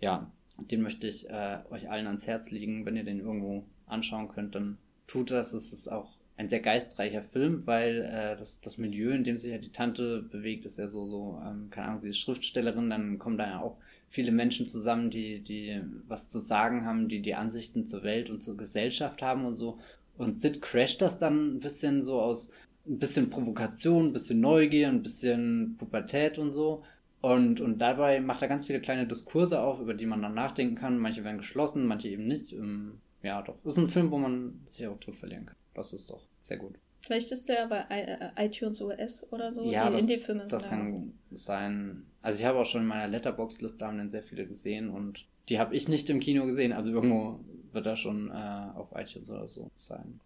Ja, den möchte ich äh, euch allen ans Herz legen. Wenn ihr den irgendwo anschauen könnt, dann tut das. Es ist auch ein sehr geistreicher Film, weil äh, das, das Milieu, in dem sich ja die Tante bewegt, ist ja so, so, ähm, keine Ahnung, sie ist Schriftstellerin, dann kommen da ja auch viele Menschen zusammen, die, die was zu sagen haben, die die Ansichten zur Welt und zur Gesellschaft haben und so. Und Sid crasht das dann ein bisschen so aus ein bisschen Provokation, ein bisschen Neugier, ein bisschen Pubertät und so. Und, und dabei macht er ganz viele kleine Diskurse auf, über die man dann nachdenken kann. Manche werden geschlossen, manche eben nicht. Ähm, ja, doch. Ist ein Film, wo man sich auch tot verlieren kann. Das ist doch sehr gut. Vielleicht ist der bei äh, iTunes US oder so. Ja, die das, Indie-Filme das kann sein. Also ich habe auch schon in meiner Letterbox-Liste haben dann sehr viele gesehen und die habe ich nicht im Kino gesehen. Also irgendwo wird er schon äh, auf iTunes oder so sein.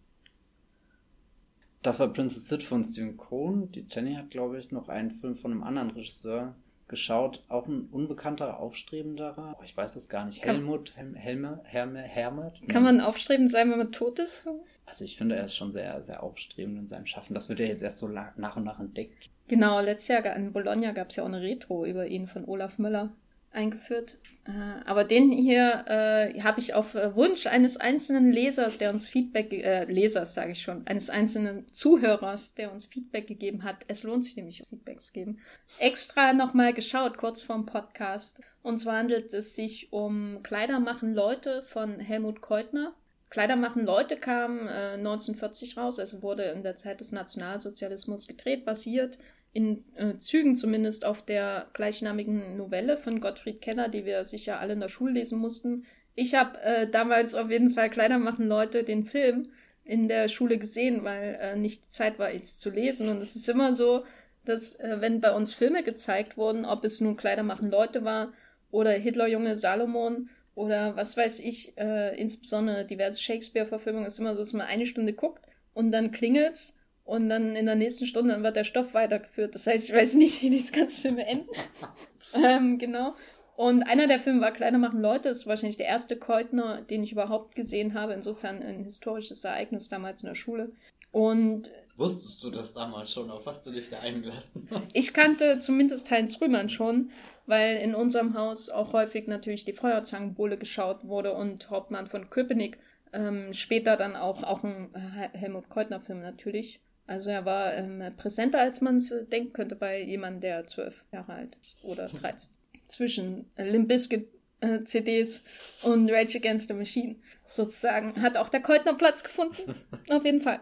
Das war Princess Sid von Steven Cohn. Die Jenny hat, glaube ich, noch einen Film von einem anderen Regisseur geschaut. Auch ein unbekannter, aufstrebenderer. Oh, ich weiß es gar nicht. Helmut, Helm, Helme, Herme, Hermet? Kann man aufstrebend sein, wenn man tot ist? Also ich finde, er ist schon sehr, sehr aufstrebend in seinem Schaffen. Das wird ja jetzt erst so nach und nach entdeckt. Genau, letztes Jahr in Bologna gab es ja auch eine Retro über ihn von Olaf Müller eingeführt. Äh, aber den hier äh, habe ich auf äh, Wunsch eines einzelnen Lesers, der uns Feedback, äh, Lesers sage ich schon, eines einzelnen Zuhörers, der uns Feedback gegeben hat, es lohnt sich nämlich Feedback zu geben, extra nochmal geschaut, kurz vorm Podcast. Und zwar handelt es sich um Kleider machen Leute von Helmut Keutner. Kleider machen Leute kam äh, 1940 raus, also wurde in der Zeit des Nationalsozialismus gedreht, basiert in äh, Zügen zumindest auf der gleichnamigen Novelle von Gottfried Keller, die wir sicher alle in der Schule lesen mussten. Ich habe äh, damals auf jeden Fall Kleider machen Leute den Film in der Schule gesehen, weil äh, nicht Zeit war, es zu lesen. Und es ist immer so, dass äh, wenn bei uns Filme gezeigt wurden, ob es nun Kleider machen Leute war oder Hitlerjunge Salomon oder was weiß ich, äh, insbesondere diverse Shakespeare-Verfilmungen, ist immer so, dass man eine Stunde guckt und dann klingelt's und dann in der nächsten Stunde wird der Stoff weitergeführt. Das heißt, ich weiß nicht, (laughs) wie diese ganzen Filme enden. (laughs) ähm, genau. Und einer der Filme war Kleider machen Leute. Ist wahrscheinlich der erste Keutner, den ich überhaupt gesehen habe. Insofern ein historisches Ereignis damals in der Schule. Und Wusstest du das damals schon? Auf was du dich da eingelassen hast? Ich kannte zumindest Heinz Rühmann schon, weil in unserem Haus auch häufig natürlich die Feuerzangenbowle geschaut wurde und Hauptmann von Köpenick. Ähm, später dann auch, auch ein äh, Helmut Keutner-Film natürlich. Also er war ähm, präsenter, als man es äh, denken könnte bei jemandem, der zwölf Jahre alt ist oder 13. Zwischen äh, Limp Bizkit äh, CDs und Rage Against the Machine sozusagen hat auch der Keutner Platz gefunden. (laughs) Auf jeden Fall.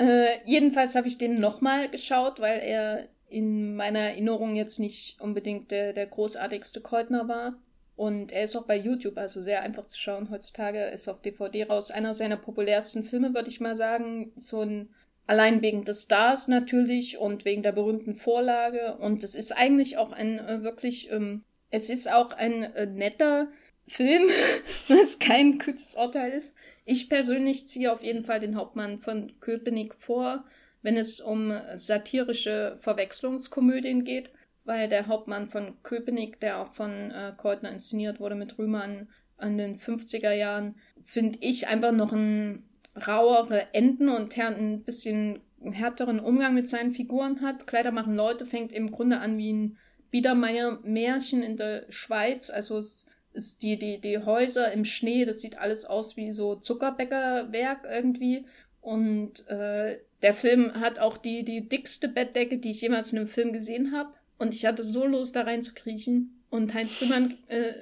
Äh, jedenfalls habe ich den nochmal geschaut, weil er in meiner Erinnerung jetzt nicht unbedingt der, der großartigste Keutner war. Und er ist auch bei YouTube, also sehr einfach zu schauen heutzutage. Ist auf DVD raus. Einer seiner populärsten Filme, würde ich mal sagen. So ein Allein wegen des Stars natürlich und wegen der berühmten Vorlage. Und es ist eigentlich auch ein äh, wirklich, ähm, es ist auch ein äh, netter Film, (laughs) was kein gutes Urteil ist. Ich persönlich ziehe auf jeden Fall den Hauptmann von Köpenick vor, wenn es um satirische Verwechslungskomödien geht, weil der Hauptmann von Köpenick, der auch von äh, Keutner inszeniert wurde mit Rühmann an den 50er Jahren, finde ich einfach noch ein rauere Enden und ein bisschen härteren Umgang mit seinen Figuren hat. Kleider machen Leute fängt im Grunde an wie ein Biedermeier-Märchen in der Schweiz. Also es ist die, die, die Häuser im Schnee, das sieht alles aus wie so Zuckerbäckerwerk irgendwie. Und äh, der Film hat auch die, die dickste Bettdecke, die ich jemals in einem Film gesehen habe. Und ich hatte so Lust, da reinzukriechen. Und Heinz Rühmann äh,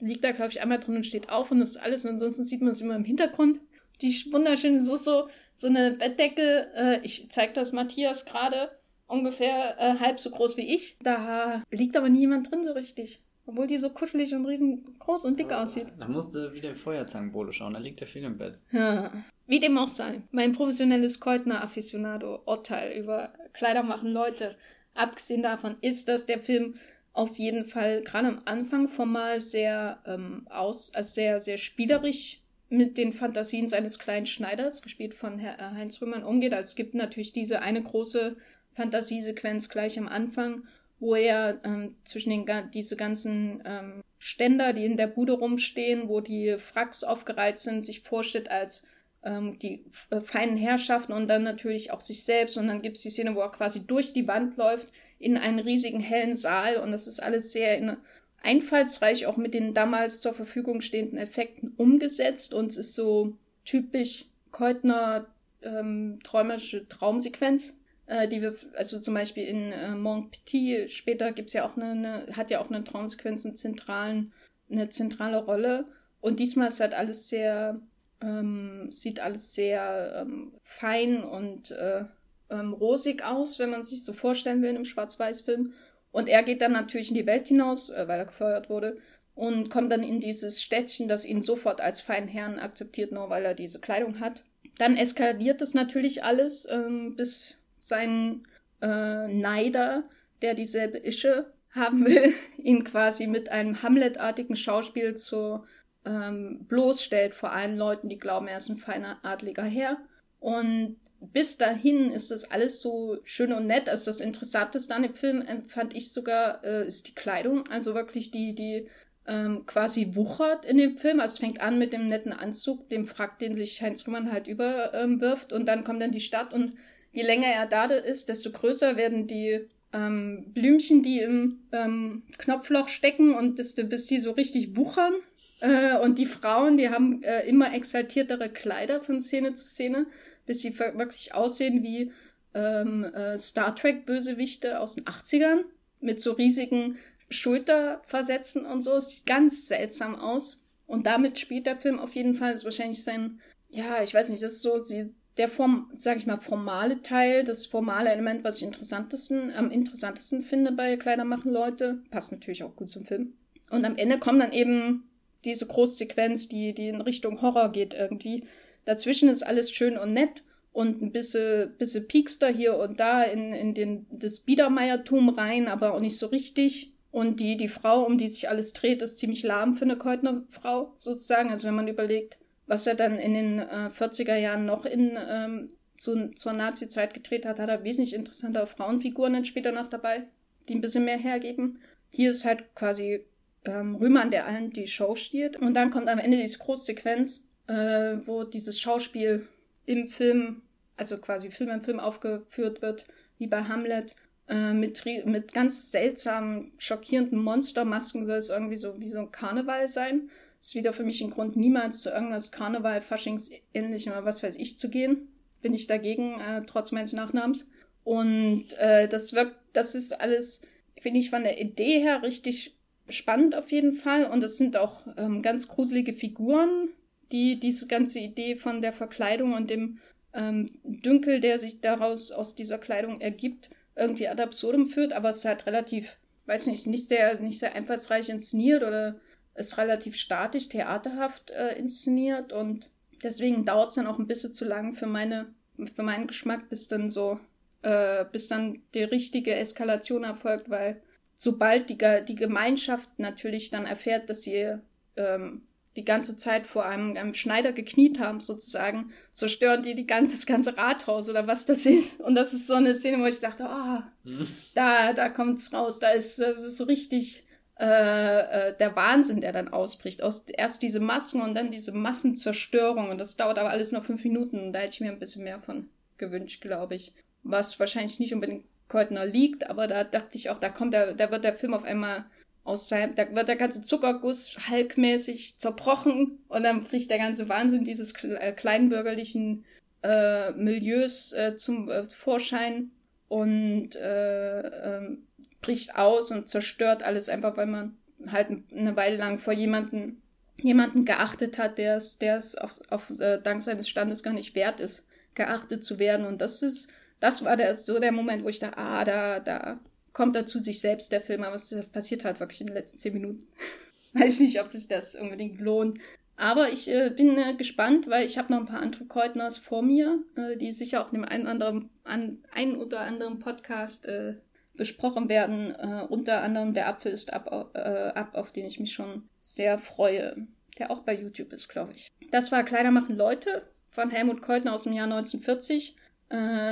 liegt da, glaube ich, einmal drin und steht auf und das ist alles. Und ansonsten sieht man es immer im Hintergrund. Die wunderschöne, so, so, so eine Bettdecke. Äh, ich zeige das Matthias gerade. Ungefähr äh, halb so groß wie ich. Da liegt aber niemand drin so richtig. Obwohl die so kuschelig und riesengroß und dick Aber aussieht. Da musst du wieder Feuerzangenbowle schauen, da liegt der viel im Bett. Ja. Wie dem auch sei. Mein professionelles Keutner-Afficionado-Urteil über Kleider machen Leute. Abgesehen davon ist, dass der Film auf jeden Fall gerade am Anfang formal sehr ähm, aus, als sehr, sehr spielerisch mit den Fantasien seines kleinen Schneiders, gespielt von Herr, äh, Heinz Rühmann, umgeht. Also es gibt natürlich diese eine große Fantasiesequenz gleich am Anfang, wo er ähm, zwischen den diese ganzen ähm, Ständer, die in der Bude rumstehen, wo die Fracks aufgereiht sind, sich vorstellt als ähm, die äh, feinen Herrschaften und dann natürlich auch sich selbst. Und dann gibt es die Szene, wo er quasi durch die Wand läuft in einen riesigen hellen Saal. Und das ist alles sehr in, einfallsreich auch mit den damals zur Verfügung stehenden Effekten umgesetzt. Und es ist so typisch Keutner ähm, träumerische Traumsequenz äh, die wir, also zum Beispiel in äh, Montpetit, später gibt's ja auch eine, eine, hat ja auch eine Traumsequenz einen zentralen, eine zentrale Rolle. Und diesmal ist halt alles sehr, ähm, sieht alles sehr ähm, fein und äh, ähm, rosig aus, wenn man sich so vorstellen will einem Schwarz-Weiß-Film. Und er geht dann natürlich in die Welt hinaus, äh, weil er gefeuert wurde, und kommt dann in dieses Städtchen, das ihn sofort als feinen Herrn akzeptiert, nur weil er diese Kleidung hat. Dann eskaliert es natürlich alles, ähm, bis sein äh, Neider, der dieselbe Ische haben will, (laughs) ihn quasi mit einem Hamlet-artigen Schauspiel zu ähm, bloßstellt vor allen Leuten, die glauben, er ist ein feiner adliger Herr. Und bis dahin ist das alles so schön und nett. Also das Interessanteste an dem Film fand ich sogar, äh, ist die Kleidung. Also wirklich die, die ähm, quasi wuchert in dem Film. Also es fängt an mit dem netten Anzug, dem Frack, den sich Heinz Rühmann halt überwirft. Ähm, und dann kommt dann die Stadt und je länger er da ist, desto größer werden die ähm, Blümchen, die im ähm, Knopfloch stecken und desto, bis die so richtig wuchern. Äh, und die Frauen, die haben äh, immer exaltiertere Kleider von Szene zu Szene, bis sie wirklich aussehen wie ähm, äh, Star Trek-Bösewichte aus den 80ern mit so riesigen Schulterversätzen und so. Es sieht ganz seltsam aus. Und damit spielt der Film auf jeden Fall, ist wahrscheinlich sein, ja, ich weiß nicht, das ist so, sie der Form, sage ich mal, formale Teil, das formale Element, was ich interessantesten, am interessantesten finde bei Kleider machen Leute, passt natürlich auch gut zum Film. Und am Ende kommt dann eben diese Großsequenz, die, die in Richtung Horror geht irgendwie. Dazwischen ist alles schön und nett und ein bisschen, bisschen Piekster hier und da in, in den, das Biedermeiertum rein, aber auch nicht so richtig. Und die, die Frau, um die sich alles dreht, ist ziemlich lahm für eine Keutner Frau, sozusagen. Also wenn man überlegt, was er dann in den äh, 40er Jahren noch in, ähm, zu, zur Nazi-Zeit gedreht hat, hat er wesentlich interessantere Frauenfiguren dann später noch dabei, die ein bisschen mehr hergeben. Hier ist halt quasi ähm, Rühmann, der allen die Show stiehlt. Und dann kommt am Ende diese Großsequenz, äh, wo dieses Schauspiel im Film also quasi Film in Film aufgeführt wird, wie bei Hamlet, äh, mit, mit ganz seltsamen, schockierenden Monstermasken soll es irgendwie so wie so ein Karneval sein. Ist wieder für mich ein Grund, niemals zu irgendwas Karneval, Faschings ähnlichem oder was weiß ich zu gehen. Bin ich dagegen, äh, trotz meines Nachnamens. Und äh, das wirkt, das ist alles, finde ich, von der Idee her richtig spannend auf jeden Fall. Und es sind auch ähm, ganz gruselige Figuren, die diese ganze Idee von der Verkleidung und dem ähm, Dünkel, der sich daraus aus dieser Kleidung ergibt, irgendwie ad absurdum führt, aber es ist halt relativ, weiß nicht, nicht sehr, nicht sehr einfallsreich inszeniert oder ist relativ statisch, theaterhaft äh, inszeniert und deswegen dauert es dann auch ein bisschen zu lang für meine, für meinen Geschmack, bis dann so, äh, bis dann die richtige Eskalation erfolgt, weil sobald die, die Gemeinschaft natürlich dann erfährt, dass sie ähm, die ganze Zeit vor einem, einem Schneider gekniet haben, sozusagen, zerstören die, die ganze, das ganze Rathaus oder was das ist. Und das ist so eine Szene, wo ich dachte, ah, oh, hm. da, da kommt's raus. Da ist, das ist so richtig äh, äh, der Wahnsinn, der dann ausbricht. Aus, erst diese Massen und dann diese Massenzerstörung. Und das dauert aber alles nur fünf Minuten. Und da hätte ich mir ein bisschen mehr von gewünscht, glaube ich. Was wahrscheinlich nicht unbedingt Keutner liegt, aber da dachte ich auch, da kommt der, da wird der Film auf einmal aus seinem, da wird der ganze Zuckerguss halkmäßig zerbrochen und dann bricht der ganze Wahnsinn dieses äh, kleinbürgerlichen äh, Milieus äh, zum äh, Vorschein und äh, ähm, bricht aus und zerstört alles einfach, weil man halt eine Weile lang vor jemanden jemanden geachtet hat, der es, der es auf, auf äh, dank seines Standes gar nicht wert ist, geachtet zu werden. Und das ist, das war der, so der Moment, wo ich dachte, ah, da, da kommt er zu sich selbst, der Film, aber es passiert halt wirklich in den letzten zehn Minuten. (laughs) Weiß nicht, ob sich das unbedingt lohnt. Aber ich äh, bin äh, gespannt, weil ich habe noch ein paar andere Keutners vor mir, äh, die sicher auch in dem einen, anderen, an, einen oder anderen Podcast äh, besprochen werden. Äh, unter anderem Der Apfel ist ab, äh, ab, auf den ich mich schon sehr freue. Der auch bei YouTube ist, glaube ich. Das war Kleider machen Leute von Helmut Keutner aus dem Jahr 1940.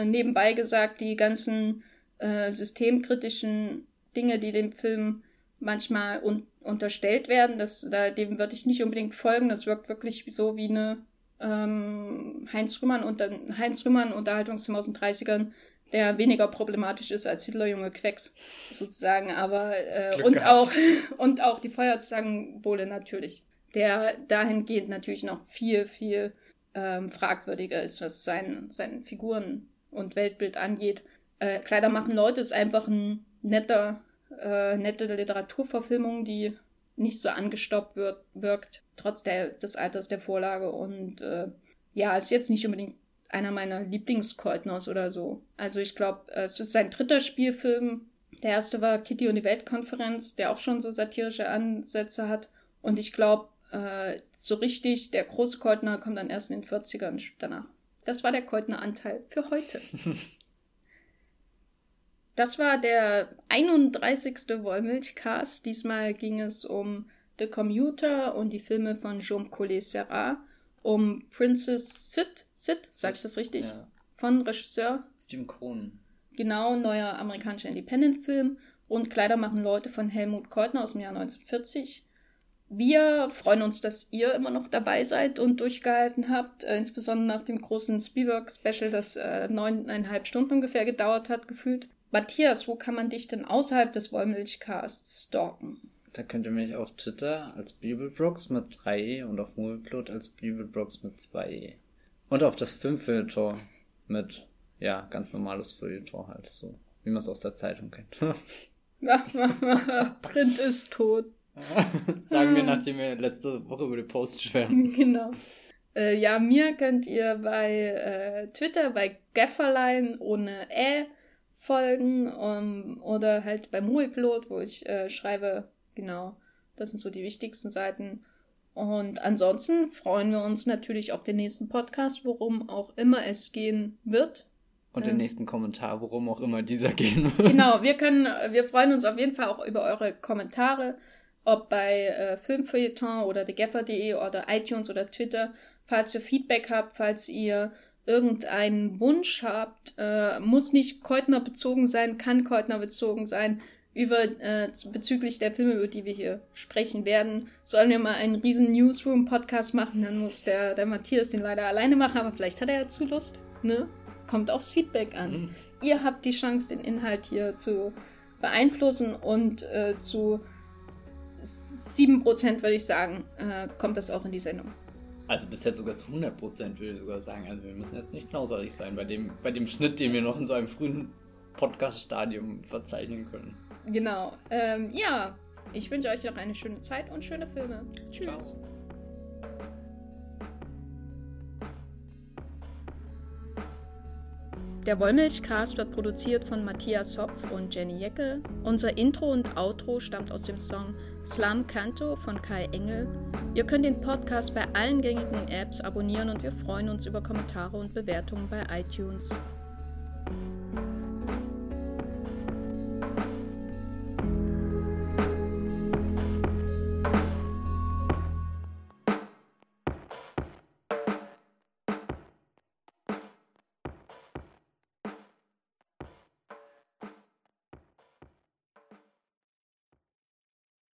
nebenbei gesagt, die ganzen äh, systemkritischen Dinge, die dem Film manchmal un unterstellt werden. Das, da, dem würde ich nicht unbedingt folgen. Das wirkt wirklich so wie eine ähm, Heinz Rühmann unter Heinz Rühmann Unterhaltungsfilm aus den 30ern, der weniger problematisch ist als Hitlerjunge Quecks sozusagen, aber äh, und auch (laughs) und auch die Feuerzangenbowle natürlich, der dahingehend natürlich noch viel viel ähm, fragwürdiger ist, was sein, seinen Figuren und Weltbild angeht. Äh, Kleider machen Leute ist einfach ein netter, äh, nette Literaturverfilmung, die nicht so angestoppt wird, wirkt, trotz der, des Alters der Vorlage. Und äh, ja, ist jetzt nicht unbedingt einer meiner Lieblingskeutners oder so. Also ich glaube, es ist sein dritter Spielfilm. Der erste war Kitty und die Weltkonferenz, der auch schon so satirische Ansätze hat. Und ich glaube, äh, so richtig, der große Keutner kommt dann erst in den 40ern danach. Das war der Keutner Anteil für heute. (laughs) Das war der 31. Wollmilchcast. Diesmal ging es um The Commuter und die Filme von Jean Collet Serra, um Princess Sid, Sid, sag ich das richtig? Ja. Von Regisseur Steven Krohn. Genau, neuer amerikanischer Independent-Film und Kleider machen Leute von Helmut Keutner aus dem Jahr 1940. Wir freuen uns, dass ihr immer noch dabei seid und durchgehalten habt, äh, insbesondere nach dem großen Spielberg-Special, das äh, neuneinhalb Stunden ungefähr gedauert hat, gefühlt. Matthias, wo kann man dich denn außerhalb des Wollmilchcasts stalken? Da könnt ihr mich auf Twitter als Bibelbrooks mit 3 und auf Moviepilot als Bibelbrooks mit 2 Und auf das Filmfilter mit, ja, ganz normales Feuilleton halt, so wie man es aus der Zeitung kennt. (laughs) Print ist tot. (laughs) Sagen wir, nachdem wir letzte Woche über die Post schwärmen. (laughs) Genau. Äh, ja, mir könnt ihr bei äh, Twitter bei Gafferlein ohne Ä folgen um, oder halt beim Moviepilot, wo ich äh, schreibe, genau, das sind so die wichtigsten Seiten. Und ansonsten freuen wir uns natürlich auf den nächsten Podcast, worum auch immer es gehen wird. Und den äh, nächsten Kommentar, worum auch immer dieser (laughs) gehen wird. Genau, wir können, wir freuen uns auf jeden Fall auch über eure Kommentare, ob bei äh, Filmfeuilleton oder thegaffer.de oder iTunes oder Twitter. Falls ihr Feedback habt, falls ihr irgendeinen Wunsch habt, äh, muss nicht Keutner bezogen sein, kann Keutner bezogen sein, über äh, bezüglich der Filme, über die wir hier sprechen werden. Sollen wir mal einen riesen Newsroom-Podcast machen, dann muss der, der Matthias den leider alleine machen, aber vielleicht hat er ja zu Lust, ne? kommt aufs Feedback an. Mhm. Ihr habt die Chance, den Inhalt hier zu beeinflussen und äh, zu 7% würde ich sagen, äh, kommt das auch in die Sendung. Also bis jetzt sogar zu 100% würde ich sogar sagen. Also wir müssen jetzt nicht knauserig sein bei dem, bei dem Schnitt, den wir noch in so einem frühen Podcast-Stadium verzeichnen können. Genau. Ähm, ja, ich wünsche euch noch eine schöne Zeit und schöne Filme. Tschüss. Ciao. Der Wollmilchcast wird produziert von Matthias Hopf und Jenny Jecke. Unser Intro und Outro stammt aus dem Song Slam Canto von Kai Engel. Ihr könnt den Podcast bei allen gängigen Apps abonnieren und wir freuen uns über Kommentare und Bewertungen bei iTunes.